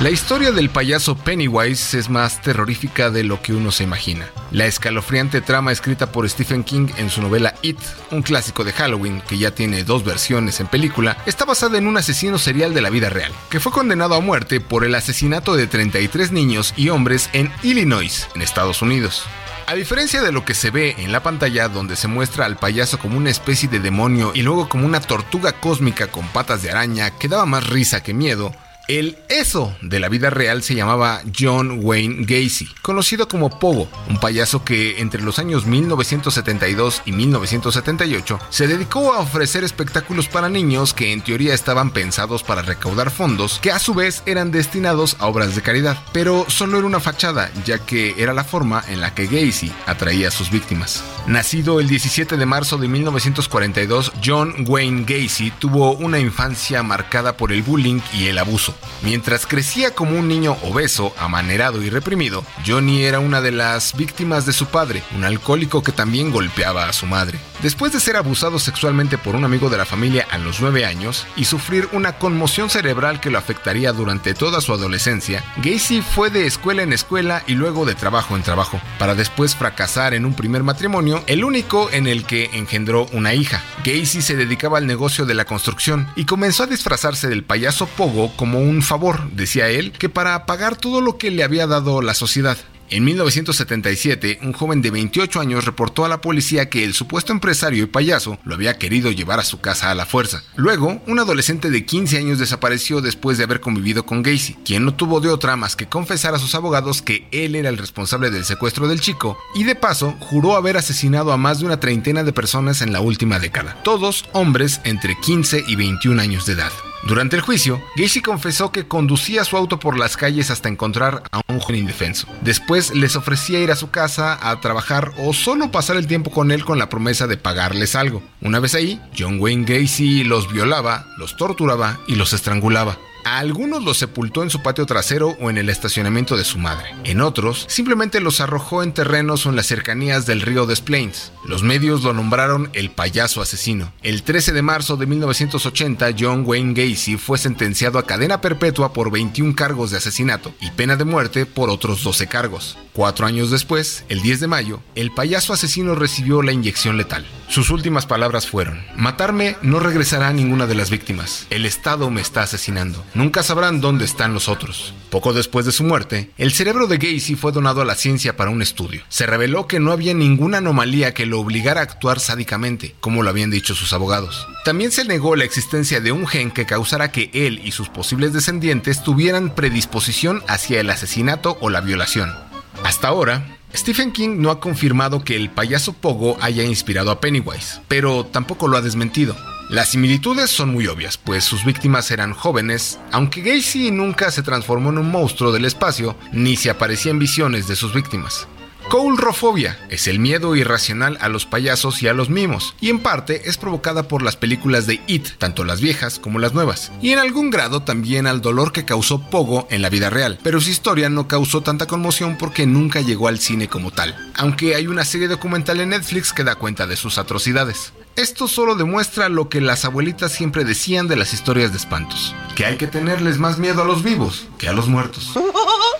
[SPEAKER 21] La historia del payaso Pennywise es más terrorífica de lo que uno se imagina. La escalofriante trama escrita por Stephen King en su novela It, un clásico de Halloween que ya tiene dos versiones en película, está basada en un asesino serial de la vida real, que fue condenado a muerte por el asesinato de 33 niños y hombres en Illinois, en Estados Unidos. A diferencia de lo que se ve en la pantalla donde se muestra al payaso como una especie de demonio y luego como una tortuga cósmica con patas de araña que daba más risa que miedo, el eso de la vida real se llamaba John Wayne Gacy, conocido como Pogo, un payaso que entre los años 1972 y 1978 se dedicó a ofrecer espectáculos para niños que en teoría estaban pensados para recaudar fondos que a su vez eran destinados a obras de caridad, pero solo era una fachada ya que era la forma en la que Gacy atraía a sus víctimas. Nacido el 17 de marzo de 1942, John Wayne Gacy tuvo una infancia marcada por el bullying y el abuso. Mientras crecía como un niño obeso, amanerado y reprimido, Johnny era una de las víctimas de su padre, un alcohólico que también golpeaba a su madre. Después de ser abusado sexualmente por un amigo de la familia a los 9 años y sufrir una conmoción cerebral que lo afectaría durante toda su adolescencia, Gacy fue de escuela en escuela y luego de trabajo en trabajo, para después fracasar en un primer matrimonio, el único en el que engendró una hija. Gacy se dedicaba al negocio de la construcción y comenzó a disfrazarse del payaso Pogo como un favor, decía él, que para pagar todo lo que le había dado la sociedad. En 1977, un joven de 28 años reportó a la policía que el supuesto empresario y payaso lo había querido llevar a su casa a la fuerza. Luego, un adolescente de 15 años desapareció después de haber convivido con Gacy, quien no tuvo de otra más que confesar a sus abogados que él era el responsable del secuestro del chico y de paso juró haber asesinado a más de una treintena de personas en la última década, todos hombres entre 15 y 21 años de edad. Durante el juicio, Gacy confesó que conducía su auto por las calles hasta encontrar a un joven indefenso. Después les ofrecía ir a su casa a trabajar o solo pasar el tiempo con él con la promesa de pagarles algo. Una vez ahí, John Wayne Gacy los violaba, los torturaba y los estrangulaba. A algunos los sepultó en su patio trasero o en el estacionamiento de su madre. En otros, simplemente los arrojó en terrenos o en las cercanías del río Des Plaines. Los medios lo nombraron el payaso asesino. El 13 de marzo de 1980, John Wayne Gacy fue sentenciado a cadena perpetua por 21 cargos de asesinato y pena de muerte por otros 12 cargos. Cuatro años después, el 10 de mayo, el payaso asesino recibió la inyección letal. Sus últimas palabras fueron, matarme no regresará a ninguna de las víctimas. El Estado me está asesinando. Nunca sabrán dónde están los otros. Poco después de su muerte, el cerebro de Gacy fue donado a la ciencia para un estudio. Se reveló que no había ninguna anomalía que lo obligara a actuar sádicamente, como lo habían dicho sus abogados. También se negó la existencia de un gen que causara que él y sus posibles descendientes tuvieran predisposición hacia el asesinato o la violación. Hasta ahora, Stephen King no ha confirmado que el payaso Pogo haya inspirado a Pennywise, pero tampoco lo ha desmentido. Las similitudes son muy obvias, pues sus víctimas eran jóvenes, aunque Gacy nunca se transformó en un monstruo del espacio, ni se aparecía en visiones de sus víctimas. Coulrofobia es el miedo irracional a los payasos y a los mimos, y en parte es provocada por las películas de It, tanto las viejas como las nuevas, y en algún grado también al dolor que causó Pogo en la vida real, pero su historia no causó tanta conmoción porque nunca llegó al cine como tal, aunque hay una serie documental en Netflix que da cuenta de sus atrocidades. Esto solo demuestra lo que las abuelitas siempre decían de las historias de espantos, que hay que tenerles más miedo a los vivos que a los muertos. <laughs>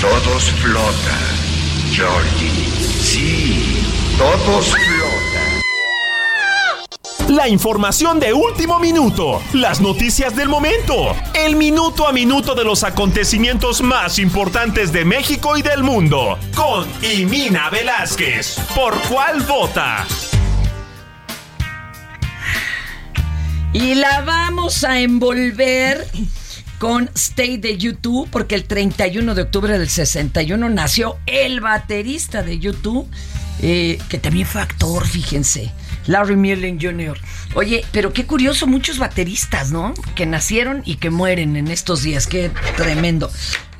[SPEAKER 22] Todos flotan, Georgie. Sí, todos flotan.
[SPEAKER 1] La información de último minuto, las noticias del momento, el minuto a minuto de los acontecimientos más importantes de México y del mundo, con Imina Velázquez. ¿Por cuál vota?
[SPEAKER 6] Y la vamos a envolver con Stay de YouTube, porque el 31 de octubre del 61 nació el baterista de YouTube, eh, que también fue actor, fíjense, Larry Mullen Jr. Oye, pero qué curioso, muchos bateristas, ¿no? Que nacieron y que mueren en estos días, qué tremendo.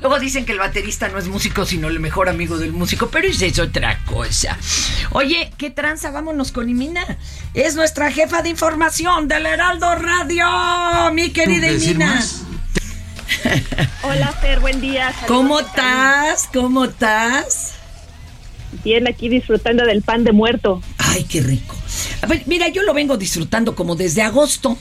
[SPEAKER 6] Luego dicen que el baterista no es músico, sino el mejor amigo del músico, pero es otra cosa. Oye, ¿qué tranza? Vámonos con Imina. Es nuestra jefa de información del Heraldo Radio, mi querida Imina.
[SPEAKER 23] más? <laughs> Hola, Fer, buen día. Saludos
[SPEAKER 6] ¿Cómo estás? ¿Cómo estás?
[SPEAKER 23] Bien, aquí disfrutando del pan de muerto.
[SPEAKER 6] Ay, qué rico. A ver, mira, yo lo vengo disfrutando como desde agosto.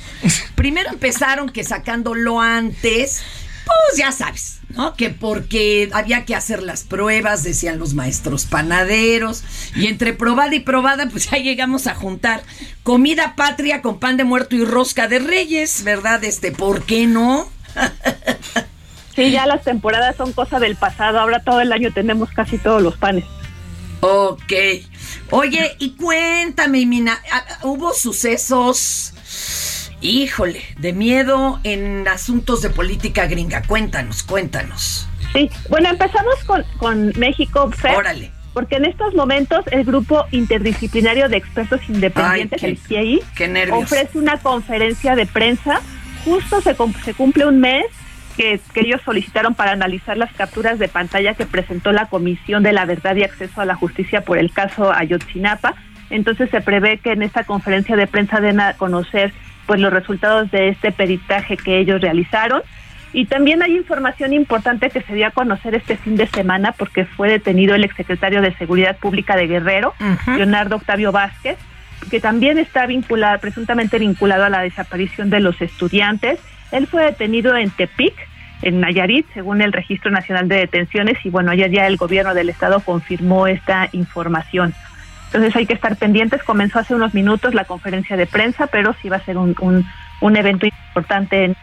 [SPEAKER 6] Primero empezaron que sacándolo antes, pues ya sabes, ¿no? Que porque había que hacer las pruebas, decían los maestros panaderos. Y entre probada y probada, pues ya llegamos a juntar comida patria con pan de muerto y rosca de reyes, ¿verdad? Este, ¿por qué no? <laughs>
[SPEAKER 23] Sí, ya las temporadas son cosa del pasado. Ahora todo el año tenemos casi todos los panes.
[SPEAKER 6] Ok. Oye, y cuéntame, Mina, ¿ah, ¿hubo sucesos, híjole, de miedo en asuntos de política gringa? Cuéntanos, cuéntanos.
[SPEAKER 23] Sí, bueno, empezamos con, con México, Fer.
[SPEAKER 6] Órale.
[SPEAKER 23] Porque en estos momentos el grupo interdisciplinario de expertos independientes,
[SPEAKER 6] Ay,
[SPEAKER 23] el
[SPEAKER 6] qué-
[SPEAKER 23] CIEI,
[SPEAKER 6] qué nervios.
[SPEAKER 23] ofrece una conferencia de prensa. Justo se, cum- se cumple un mes que, que ellos solicitaron para analizar las capturas de pantalla que presentó la Comisión de la Verdad y Acceso a la Justicia por el caso Ayotzinapa. Entonces se prevé que en esta conferencia de prensa den a conocer pues los resultados de este peritaje que ellos realizaron. Y también hay información importante que se dio a conocer este fin de semana porque fue detenido el exsecretario de Seguridad Pública de Guerrero, Leonardo Octavio Vázquez, que también está vinculado, presuntamente vinculado a la desaparición de los estudiantes. Él fue detenido en Tepic, en Nayarit, según el Registro Nacional de Detenciones, y bueno, ayer ya el gobierno del estado confirmó esta información. Entonces hay que estar pendientes. Comenzó hace unos minutos la conferencia de prensa, pero sí va a ser un, un, un evento importante en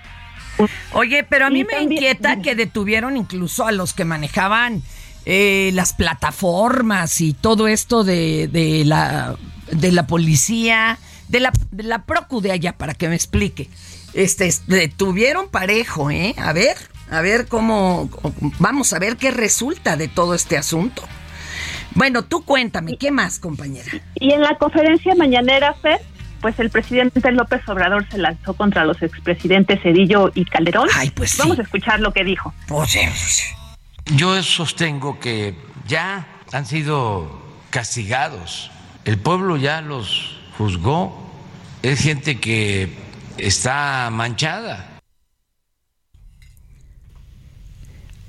[SPEAKER 6] Oye, pero a mí
[SPEAKER 23] Y
[SPEAKER 6] me
[SPEAKER 23] también-
[SPEAKER 6] inquieta que detuvieron incluso a los que manejaban eh, las plataformas y todo esto de, de la de la policía, de la, de la procu de allá, para que me explique. Este, es- detuvieron parejo, ¿eh? A ver, a ver cómo, vamos a ver qué resulta de todo este asunto. Bueno, tú cuéntame, ¿qué más, compañera?
[SPEAKER 23] Y en la conferencia mañanera, Fer, pues el presidente López Obrador se lanzó contra los expresidentes Cedillo y Calderón.
[SPEAKER 6] Ay, pues sí.
[SPEAKER 23] Vamos a escuchar lo que dijo.
[SPEAKER 6] Pues,
[SPEAKER 24] Yo sostengo que ya han sido castigados. El pueblo ya los juzgó. Es gente que está manchada.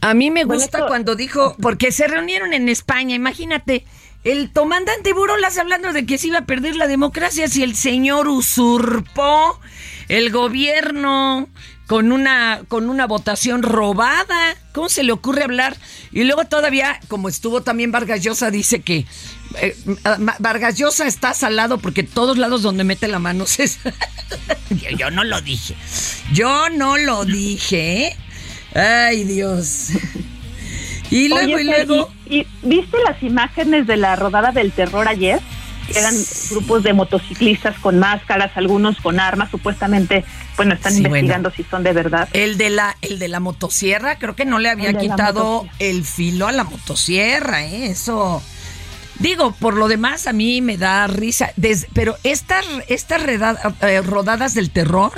[SPEAKER 6] A mí me gusta cuando dijo, porque se reunieron en España, imagínate, el comandante Burolas hablando de que se iba a perder la democracia si el señor usurpó el gobierno con una, con una votación robada. ¿Cómo se le ocurre hablar? Y luego todavía, como estuvo también Vargas Llosa, dice que eh, Vargas Llosa está salado porque todos lados donde mete la mano <laughs> se... yo, yo no lo dije. Yo no lo dije. ¿eh? Ay, Dios. Y luego,
[SPEAKER 23] Oye,
[SPEAKER 6] y luego...
[SPEAKER 23] ¿y, y viste las imágenes de la rodada del terror ayer? Eran grupos de motociclistas con máscaras, algunos con armas, supuestamente, bueno, están
[SPEAKER 6] Sí,
[SPEAKER 23] investigando si son de verdad.
[SPEAKER 6] El de la, el de la motosierra, creo que no le había
[SPEAKER 23] El
[SPEAKER 6] quitado el filo a la motosierra, ¿eh? Eso. Digo, por lo demás a mí me da risa. Des- pero estas, estas eh, rodadas del terror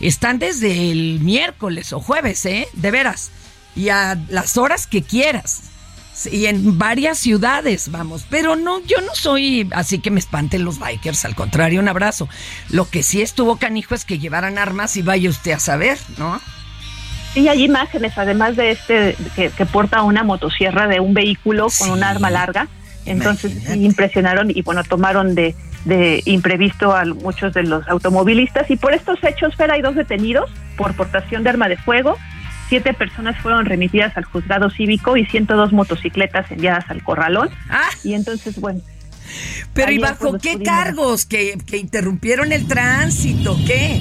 [SPEAKER 6] están desde el miércoles o jueves, ¿eh? De veras. Y a las horas que quieras. Y en varias ciudades, vamos. Pero no, yo no soy así que me espanten los bikers, al contrario, un abrazo. Lo que sí estuvo canijo es que llevaran armas y vaya usted a saber, ¿no?
[SPEAKER 23] Sí, hay imágenes, además de este que, que porta una motosierra de un vehículo con un arma larga. Entonces impresionaron y bueno, tomaron de, de imprevisto a muchos de los automovilistas. Y por estos hechos, Fer, hay dos detenidos por portación de arma de fuego. Siete personas fueron remitidas al juzgado cívico y 102 motocicletas enviadas al corralón. Y entonces, bueno.
[SPEAKER 6] Pero ¿y bajo
[SPEAKER 23] pues,
[SPEAKER 6] qué
[SPEAKER 23] pudimos-
[SPEAKER 6] cargos? ¿Que, que interrumpieron el tránsito? ¿Qué?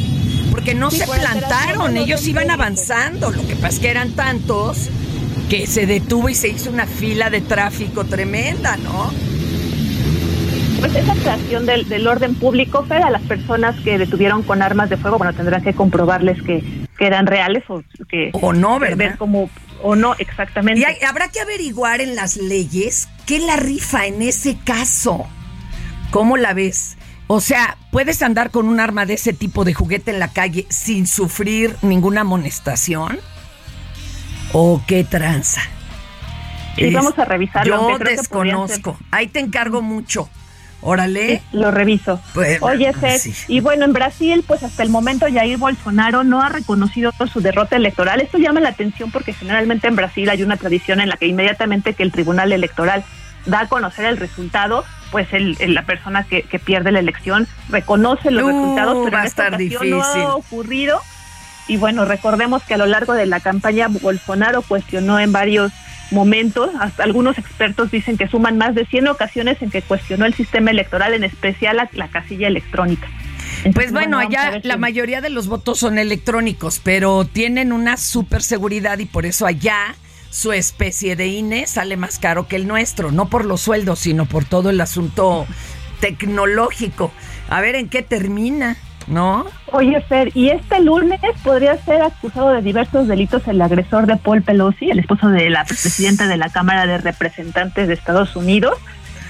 [SPEAKER 6] Porque no
[SPEAKER 23] Sí,
[SPEAKER 6] se plantaron,
[SPEAKER 23] del
[SPEAKER 6] ellos iban avanzando. Lo que pasa es que eran tantos que se detuvo y se hizo una fila de tráfico tremenda, ¿no?
[SPEAKER 23] Pues esa creación del, del orden público, Fer, a las personas que detuvieron con armas de fuego, bueno, tendrán que comprobarles que, que eran reales o que...
[SPEAKER 6] O no, ¿verdad?
[SPEAKER 23] ver cómo- o no, exactamente.
[SPEAKER 6] Y hay- habrá que averiguar en las leyes qué la rifa en ese caso. ¿Cómo la ves? O sea, ¿puedes andar con un arma de ese tipo de juguete en la calle sin sufrir ninguna amonestación? ¿O qué tranza?
[SPEAKER 23] Sí, vamos a revisarlo,
[SPEAKER 6] Yo desconozco. Ahí te encargo mucho. Órale.
[SPEAKER 23] Lo reviso.
[SPEAKER 6] Pues,
[SPEAKER 23] Oye,
[SPEAKER 6] sí.
[SPEAKER 23] y bueno, en Brasil, pues hasta el momento Jair Bolsonaro no ha reconocido su derrota electoral. Esto llama la atención porque generalmente en Brasil hay una tradición en la que inmediatamente que el Tribunal Electoral da a conocer el resultado, pues el, el- la persona que, que pierde la elección reconoce los
[SPEAKER 6] Uh,
[SPEAKER 23] resultados, pero
[SPEAKER 6] va a
[SPEAKER 23] en esta
[SPEAKER 6] estar
[SPEAKER 23] ocasión no
[SPEAKER 6] difícil.
[SPEAKER 23] ha ocurrido. Y bueno, recordemos que a lo largo de la campaña Bolsonaro cuestionó en varios momentos, hasta algunos expertos dicen que suman más de 100 ocasiones en que cuestionó el sistema electoral, en especial la, la casilla electrónica.
[SPEAKER 6] Pues bueno, allá la
[SPEAKER 23] si-
[SPEAKER 6] mayoría de los votos son electrónicos, pero tienen una super seguridad y por eso allá su especie de INE sale más caro que el nuestro, no por los sueldos, sino por todo el asunto tecnológico. A ver en qué termina, ¿no?
[SPEAKER 23] Oye, Fer, y este lunes podría ser acusado de diversos delitos el agresor de Paul Pelosi, el esposo de la presidenta de la Cámara de Representantes de Estados Unidos.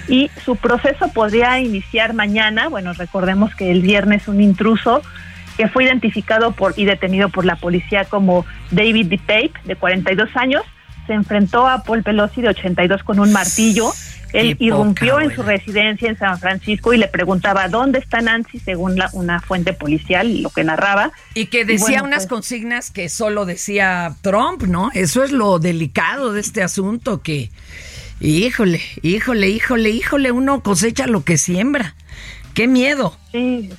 [SPEAKER 23] Y su proceso podría iniciar mañana. Bueno, recordemos que el viernes un intruso que fue identificado por y detenido por la policía como David DePape, de 42 años, se enfrentó a Paul Pelosi, de 82, con un martillo. Él
[SPEAKER 6] Qué
[SPEAKER 23] irrumpió
[SPEAKER 6] poca,
[SPEAKER 23] en su residencia en San Francisco y le preguntaba dónde está Nancy, según la- una fuente policial, lo que narraba.
[SPEAKER 6] Y que decía
[SPEAKER 23] bueno,
[SPEAKER 6] unas
[SPEAKER 23] pues,
[SPEAKER 6] consignas que solo decía Trump, ¿no? Eso es lo delicado de este asunto, que, híjole, híjole, híjole, híjole, uno cosecha lo que siembra. Qué miedo.
[SPEAKER 23] Sí.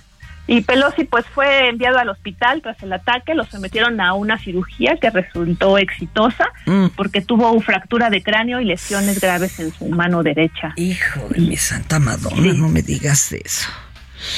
[SPEAKER 23] Y Pelosi pues fue enviado al hospital tras el ataque, lo sometieron a una cirugía que resultó exitosa
[SPEAKER 6] Mm.
[SPEAKER 23] porque tuvo fractura de cráneo y lesiones graves en su mano derecha.
[SPEAKER 6] Hijo de mi santa Madonna, no me digas eso.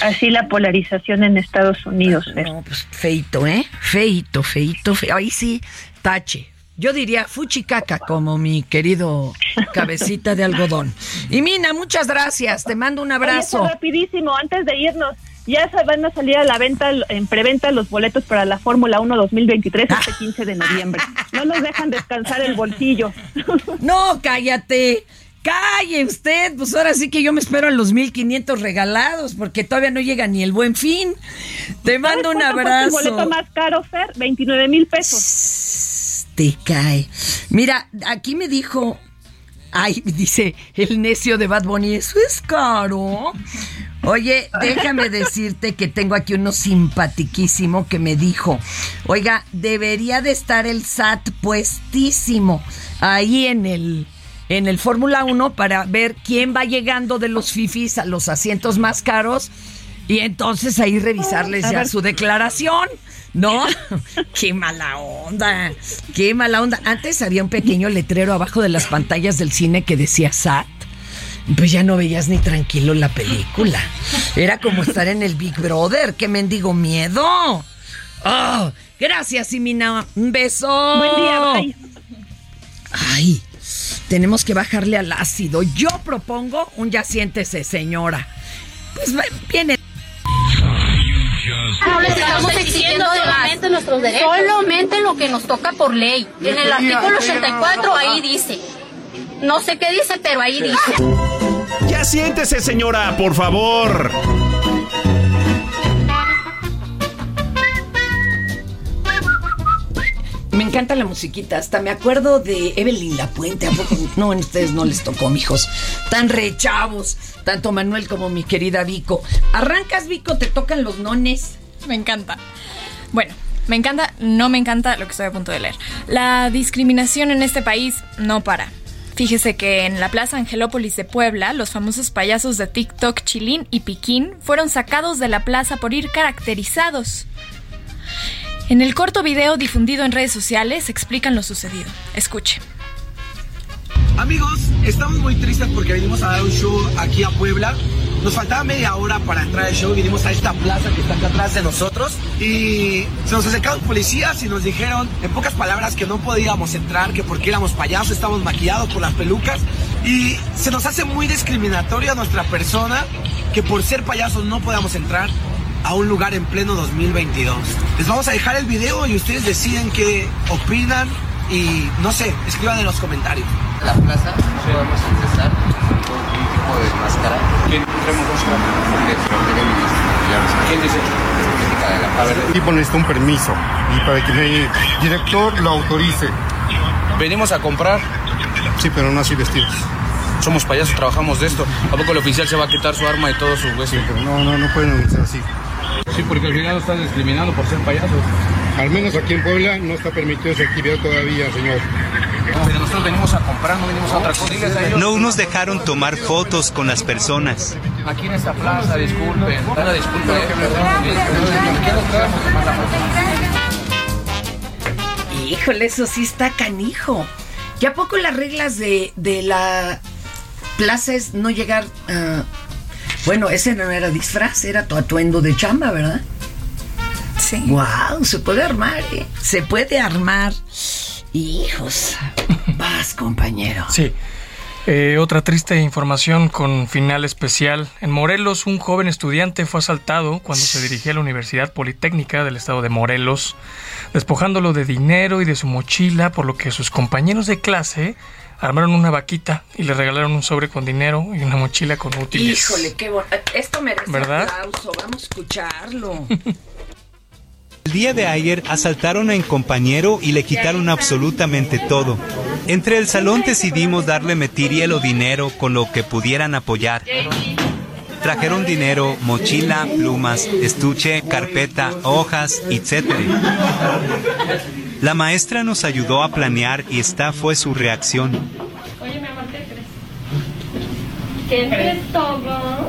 [SPEAKER 23] Así la polarización en Estados Unidos. Fer.
[SPEAKER 6] No, pues feito, ¿eh? Feito, feito, feito. Ahí sí, tache. Yo diría fuchicaca, como mi querido cabecita de algodón. Y Mina, muchas gracias. Te mando un
[SPEAKER 23] Oye,
[SPEAKER 6] abrazo.
[SPEAKER 23] Fer, rapidísimo, antes de irnos, ya se van a salir a la venta, en preventa los boletos para la Fórmula 1 2023 este 15 de noviembre. No nos dejan descansar el bolsillo. <laughs>
[SPEAKER 6] No, cállate. Calle usted, pues ahora sí que yo me espero a los 1500 regalados porque todavía no llega ni el buen fin. Te mando un
[SPEAKER 23] ¿Cuánto cuesta
[SPEAKER 6] abrazo.
[SPEAKER 23] El boleto más caro, Fer, 29 mil pesos.
[SPEAKER 6] Te cae. Mira, aquí me dijo, ay, dice el necio de Bad Bunny, eso es caro. Oye, déjame decirte que tengo aquí uno simpatiquísimo que me dijo, oiga, debería de estar el SAT puestísimo ahí en el en el Fórmula 1 para ver quién va llegando de los fifis a los asientos más caros y entonces ahí revisarles ya
[SPEAKER 23] ver.
[SPEAKER 6] su declaración. ¿No? <laughs> qué mala onda. Qué mala onda. Antes había un pequeño letrero abajo de las pantallas del cine que decía SAT. Pues ya no veías ni tranquilo la película. Era como estar en el Big Brother. ¡Qué mendigo miedo! Oh, gracias, Simina. Un beso.
[SPEAKER 23] Buen día, bye.
[SPEAKER 6] Ay, tenemos que bajarle al ácido. Yo propongo un ya siéntese, señora. Pues viene.
[SPEAKER 25] No les estamos exigiendo solamente nuestros derechos. Solamente lo que nos toca por ley. En el artículo 84 ahí dice. No sé qué dice, pero ahí dice.
[SPEAKER 1] Ya siéntese, señora, por favor.
[SPEAKER 6] Me encanta la musiquita, hasta me acuerdo de Evelyn La Puente. ¿A? No, ustedes no les tocó, mijos. Tan rechavos, tanto Manuel como mi querida Vico. Arrancas, Vico, te tocan los nones.
[SPEAKER 8] Me encanta. Bueno, me encanta, no me encanta lo que estoy a punto de leer. La discriminación en este país no para. Fíjese que en la Plaza Angelópolis de Puebla, los famosos payasos de TikTok Chilín y Piquín fueron sacados de la plaza por ir caracterizados. En el corto video difundido en redes sociales explican lo sucedido. Escuche.
[SPEAKER 26] Amigos, estamos muy tristes porque venimos a dar un show aquí a Puebla nos faltaba media hora para entrar al show. Vinimos a esta plaza que está acá atrás de nosotros. Y se nos acercaron policías y nos dijeron, en pocas palabras, que no podíamos entrar, que porque éramos payasos, estábamos maquillados por las pelucas. Y se nos hace muy discriminatorio a nuestra persona que por ser payasos no podamos entrar a un lugar en pleno 2022. Les vamos a dejar el video y ustedes deciden qué opinan y no sé, escriban en los comentarios.
[SPEAKER 27] La plaza, podemos empezar con un tipo de máscara. ¿Quién traemos máscara? ¿Quién dice? de la plaza.
[SPEAKER 28] El tipo necesita un permiso y para que el director lo autorice.
[SPEAKER 29] Venimos a comprar.
[SPEAKER 28] Sí, pero no así vestidos.
[SPEAKER 29] Somos payasos, trabajamos de esto. ¿A poco el oficial se va a quitar su arma y todo su hueso?
[SPEAKER 28] No, no, no pueden ser así.
[SPEAKER 29] Sí, porque al final están discriminando por ser payasos.
[SPEAKER 28] Al menos aquí en Puebla no está permitido esa actividad todavía, señor.
[SPEAKER 29] Pero nosotros venimos a comprar, no venimos a otra cosa.
[SPEAKER 30] No nos dejaron tomar fotos con las personas.
[SPEAKER 29] Aquí en esta plaza, disculpen. Una disculpa, eh, perdón. ¿Qué nos traemos de mala
[SPEAKER 6] Híjole, eso sí está canijo. ¿Y a poco las reglas de, de la plaza es no llegar a... Bueno, ese no era disfraz, era tu atuendo de chamba, ¿verdad?
[SPEAKER 8] Sí.
[SPEAKER 6] Wow, se puede armar, ¿eh? Se puede armar. Hijos. Vas, compañero.
[SPEAKER 7] Sí. Eh, otra triste información con final especial. En Morelos, un joven estudiante fue asaltado cuando se dirigía a la Universidad Politécnica del estado de Morelos, despojándolo de dinero y de su mochila, por lo que sus compañeros de clase armaron una vaquita y le regalaron un sobre con dinero y una mochila con útiles.
[SPEAKER 6] Híjole, qué bueno. Esto merece
[SPEAKER 7] ¿Verdad?
[SPEAKER 6] aplauso. Vamos a escucharlo. <laughs>
[SPEAKER 30] El día de ayer asaltaron a un compañero y le quitaron absolutamente todo. Entre el salón decidimos darle metiriel o dinero con lo que pudieran apoyar. Trajeron dinero, mochila, plumas, estuche, carpeta, hojas, etc. La maestra nos ayudó a planear y esta fue su reacción.
[SPEAKER 25] Oye, mi amor, ¿qué crees? Que entre todos.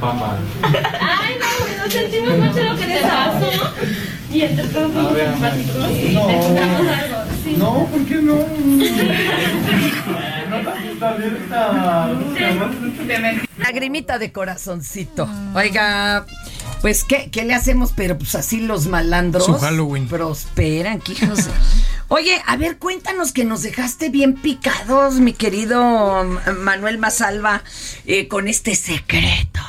[SPEAKER 29] Papá.
[SPEAKER 25] Ay, no, nos sentimos mucho lo que les pasó. Y entre todos somos simpáticos y
[SPEAKER 28] No.
[SPEAKER 25] te contamos algo. Sí.
[SPEAKER 28] No, ¿por qué no?
[SPEAKER 6] Lagrimita de corazoncito. Oiga, pues, ¿qué, qué le hacemos? Pero pues así los malandros.
[SPEAKER 7] Su Halloween.
[SPEAKER 6] Prosperan, que hijos. <laughs> Oye, a ver, cuéntanos que nos dejaste bien picados, mi querido Manuel Masalva, eh, con este secreto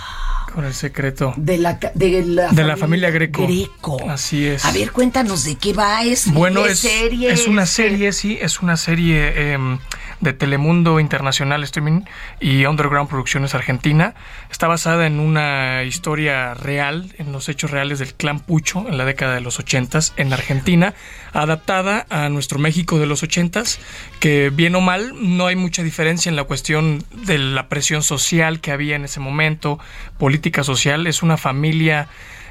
[SPEAKER 7] Con el secreto.
[SPEAKER 6] de la, ca- de la,
[SPEAKER 7] De la familia Greco.
[SPEAKER 6] Greco.
[SPEAKER 7] Así es.
[SPEAKER 6] A ver, cuéntanos de qué va. Es
[SPEAKER 7] Bueno, es,
[SPEAKER 6] serie.
[SPEAKER 7] es una serie, sí, es una serie em, de Telemundo Internacional Streaming y Underground Producciones Argentina. Está basada en una historia real, en los hechos reales del clan Pucho en la década de los 80 en Argentina, adaptada a nuestro México de los 80 que bien o mal no hay mucha diferencia en la cuestión de la presión social que había en ese momento, política social, es una familia,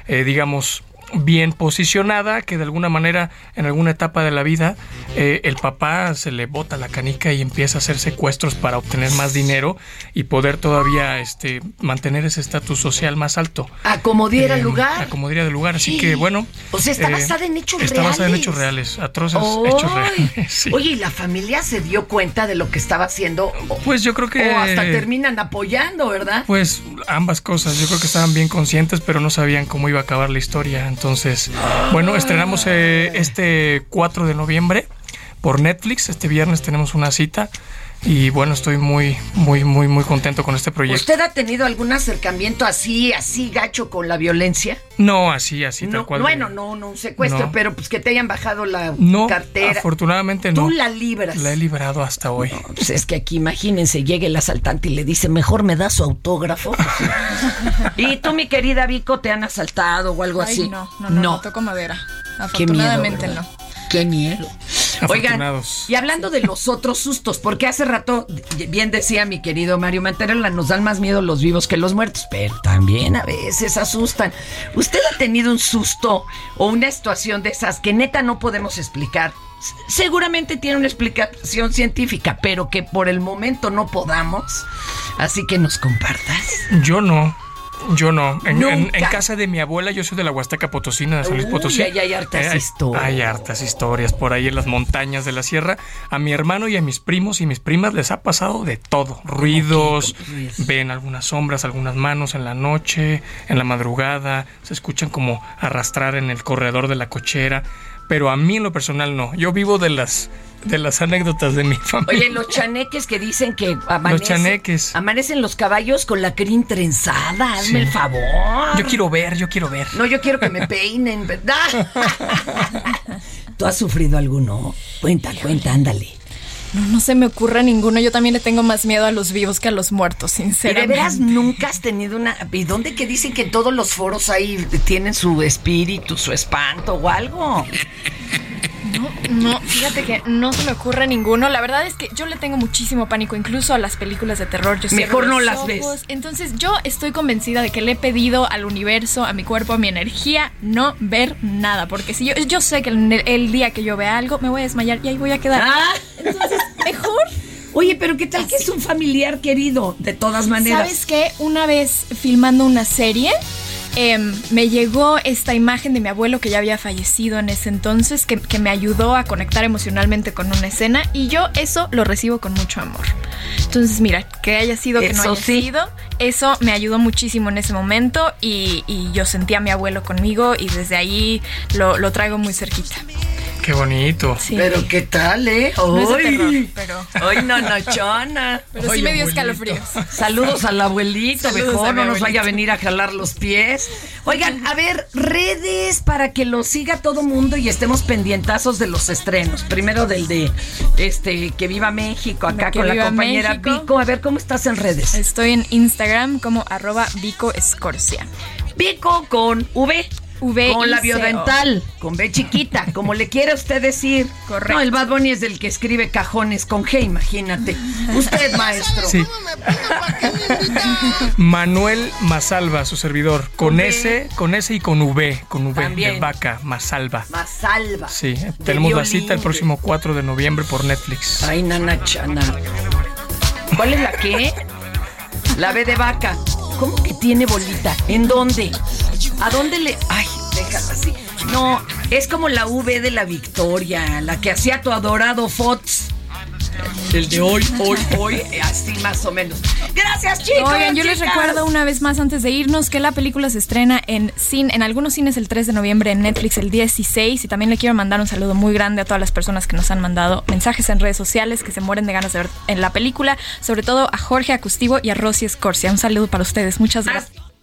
[SPEAKER 7] eh, digamos, bien posicionada, que de alguna manera en alguna etapa de la vida eh, el papá se le bota la canica y empieza a hacer secuestros para obtener más dinero y poder todavía este, mantener ese estatus social más alto.
[SPEAKER 6] Acomodiera el
[SPEAKER 7] Eh,
[SPEAKER 6] lugar.
[SPEAKER 7] Acomodiera el lugar, así que bueno.
[SPEAKER 6] O sea, está
[SPEAKER 7] eh,
[SPEAKER 6] basada en hechos
[SPEAKER 7] Está
[SPEAKER 6] reales.
[SPEAKER 7] basada en hechos reales, atroces hechos reales. <laughs> sí.
[SPEAKER 6] Oye, ¿y la familia se dio cuenta de lo que estaba haciendo?
[SPEAKER 7] Pues yo creo que...
[SPEAKER 6] O hasta terminan apoyando, ¿verdad?
[SPEAKER 7] Pues ambas cosas, yo creo que estaban bien conscientes, pero no sabían cómo iba a acabar la historia. Entonces, bueno, estrenamos eh, este 4 de noviembre por Netflix. Este viernes tenemos una cita y bueno, estoy muy, muy, muy, muy contento con este proyecto.
[SPEAKER 6] ¿Usted ha tenido algún acercamiento así, así gacho con la violencia?
[SPEAKER 7] No, así, así, tal
[SPEAKER 6] No,
[SPEAKER 7] cual.
[SPEAKER 6] bueno, no, no un secuestro,
[SPEAKER 7] No.
[SPEAKER 6] pero pues que te hayan bajado la
[SPEAKER 7] No,
[SPEAKER 6] cartera.
[SPEAKER 7] afortunadamente no.
[SPEAKER 6] Tú la libras.
[SPEAKER 7] La he librado hasta hoy.
[SPEAKER 6] Pues es que aquí imagínense, llega el asaltante y le dice, mejor me da su autógrafo. <laughs> y tú, mi querida Vico, te han asaltado o algo
[SPEAKER 8] Ay,
[SPEAKER 6] así.
[SPEAKER 8] no, no, no, no toco madera.
[SPEAKER 6] Qué miedo,
[SPEAKER 8] Afortunadamente no.
[SPEAKER 6] Qué miedo. Oigan, y hablando de los otros sustos, porque hace rato, bien decía mi querido Mario Manterola, nos dan más miedo los vivos que los muertos, pero también a veces asustan. ¿Usted ha tenido un susto o una situación de esas que neta no podemos explicar? Seguramente tiene una explicación científica, pero que por el momento no podamos. Así que nos compartas.
[SPEAKER 7] Yo no. Yo no. En, en-
[SPEAKER 6] Nunca.
[SPEAKER 7] en casa de mi abuela, yo soy de la Huasteca Potosina, de San Luis Potosí.
[SPEAKER 6] ahí hay hartas historias.
[SPEAKER 7] Hay hartas historias por ahí en las montañas de la sierra. A mi hermano y a mis primos y mis primas les ha pasado de todo. Ruidos, ven algunas sombras, algunas manos en la noche, en la madrugada, se escuchan como arrastrar en el corredor de la cochera. Pero a mí en lo personal no. Yo vivo de las, de las anécdotas de mi <laughs> familia.
[SPEAKER 6] Oye, los chaneques que dicen que amanecen,
[SPEAKER 7] chaneques.
[SPEAKER 6] amanecen los caballos con la crin trenzada, hazme el favor.
[SPEAKER 7] Yo quiero ver, yo quiero ver.
[SPEAKER 6] No, yo quiero que me <laughs> peinen, ¿verdad? <laughs> ¿Tú has sufrido alguno? Cuenta, cuenta, ándale.
[SPEAKER 8] No, no se me ocurre ninguno. Yo también le tengo más miedo a los vivos que a los muertos,
[SPEAKER 6] ¿Y de
[SPEAKER 8] sinceramente.
[SPEAKER 6] veras nunca has tenido una... ¿Y dónde que dicen que todos los foros ahí tienen su espíritu, su espanto o algo?
[SPEAKER 8] No, no, fíjate que no se me ocurre ninguno. La verdad es que yo le tengo muchísimo pánico, incluso a las películas de terror. Yo
[SPEAKER 6] Mejor no las ves.
[SPEAKER 8] Entonces yo estoy convencida de que le he pedido al universo, a mi cuerpo, a mi energía, no ver nada. Porque si yo, yo sé que el, el día que yo vea algo, me voy a desmayar y ahí voy a quedar.
[SPEAKER 6] Ah.
[SPEAKER 8] Entonces, mejor.
[SPEAKER 6] Oye, pero ¿qué tal que es un familiar querido? De todas maneras.
[SPEAKER 8] ¿Sabes qué? Una vez filmando una serie, em, me llegó esta imagen de mi abuelo que ya había fallecido en ese entonces, que, que me ayudó a conectar emocionalmente con una escena y yo eso lo recibo con mucho amor. Entonces, mira, que haya sido que no haya
[SPEAKER 6] sí.
[SPEAKER 8] sido, eso me ayudó muchísimo en ese momento y, y yo sentí a mi abuelo conmigo y desde ahí lo, lo traigo muy cerquita.
[SPEAKER 7] Qué bonito.
[SPEAKER 8] Sí.
[SPEAKER 6] Pero ¿qué tal, eh?
[SPEAKER 8] No es de
[SPEAKER 6] Ay.
[SPEAKER 8] terror, pero...
[SPEAKER 6] No, no, chona.
[SPEAKER 8] Pero sí
[SPEAKER 6] Ay,
[SPEAKER 8] me dio
[SPEAKER 6] abuelito.
[SPEAKER 8] escalofríos.
[SPEAKER 6] Saludos al abuelito,
[SPEAKER 8] Saludos
[SPEAKER 6] mejor no nos vaya a venir a jalar los pies. Oigan, a ver, redes para que lo siga todo mundo y estemos pendientazos de los estrenos. Primero del de este que viva México, acá
[SPEAKER 8] Que
[SPEAKER 6] con la compañera
[SPEAKER 8] México.
[SPEAKER 6] Vico. A ver, ¿cómo estás en redes?
[SPEAKER 8] Estoy en Instagram como arroba Vico Escorcia.
[SPEAKER 6] Vico con V.
[SPEAKER 8] V
[SPEAKER 6] Con
[SPEAKER 8] I
[SPEAKER 6] la
[SPEAKER 8] C O.
[SPEAKER 6] biodental, con B chiquita, como le quiera usted decir.
[SPEAKER 8] Correcto.
[SPEAKER 6] No, el Bad Bunny es el que escribe cajones con G, imagínate. Usted, <laughs> maestro.
[SPEAKER 7] Sí. Manuel Masalva, su servidor, con
[SPEAKER 6] V.
[SPEAKER 7] S, con S y con V, con V
[SPEAKER 6] También.
[SPEAKER 7] de vaca, Masalva.
[SPEAKER 6] Más salva.
[SPEAKER 7] Sí,
[SPEAKER 6] De
[SPEAKER 7] tenemos la cita el próximo 4 de noviembre por Netflix.
[SPEAKER 6] Ay, nana chana. ¿Cuál es la qué? La B de vaca. ¿Cómo que tiene bolita? ¿En dónde? ¿A dónde le.? Ay, déjala así. No, es como la V de la Victoria, la que hacía tu adorado Fox. El de hoy, hoy, hoy, así más o menos. Gracias, chicos.
[SPEAKER 8] Oigan, yo les recuerdo una vez más antes de irnos que la película se estrena en cin- en algunos cines el 3 de noviembre, en Netflix el 16 y también le quiero mandar un saludo muy grande a todas las personas que nos han mandado mensajes en redes sociales que se mueren de ganas de ver en la película, sobre todo a Jorge Acustivo y a Rosy Escorcia. Un saludo para ustedes, muchas gracias.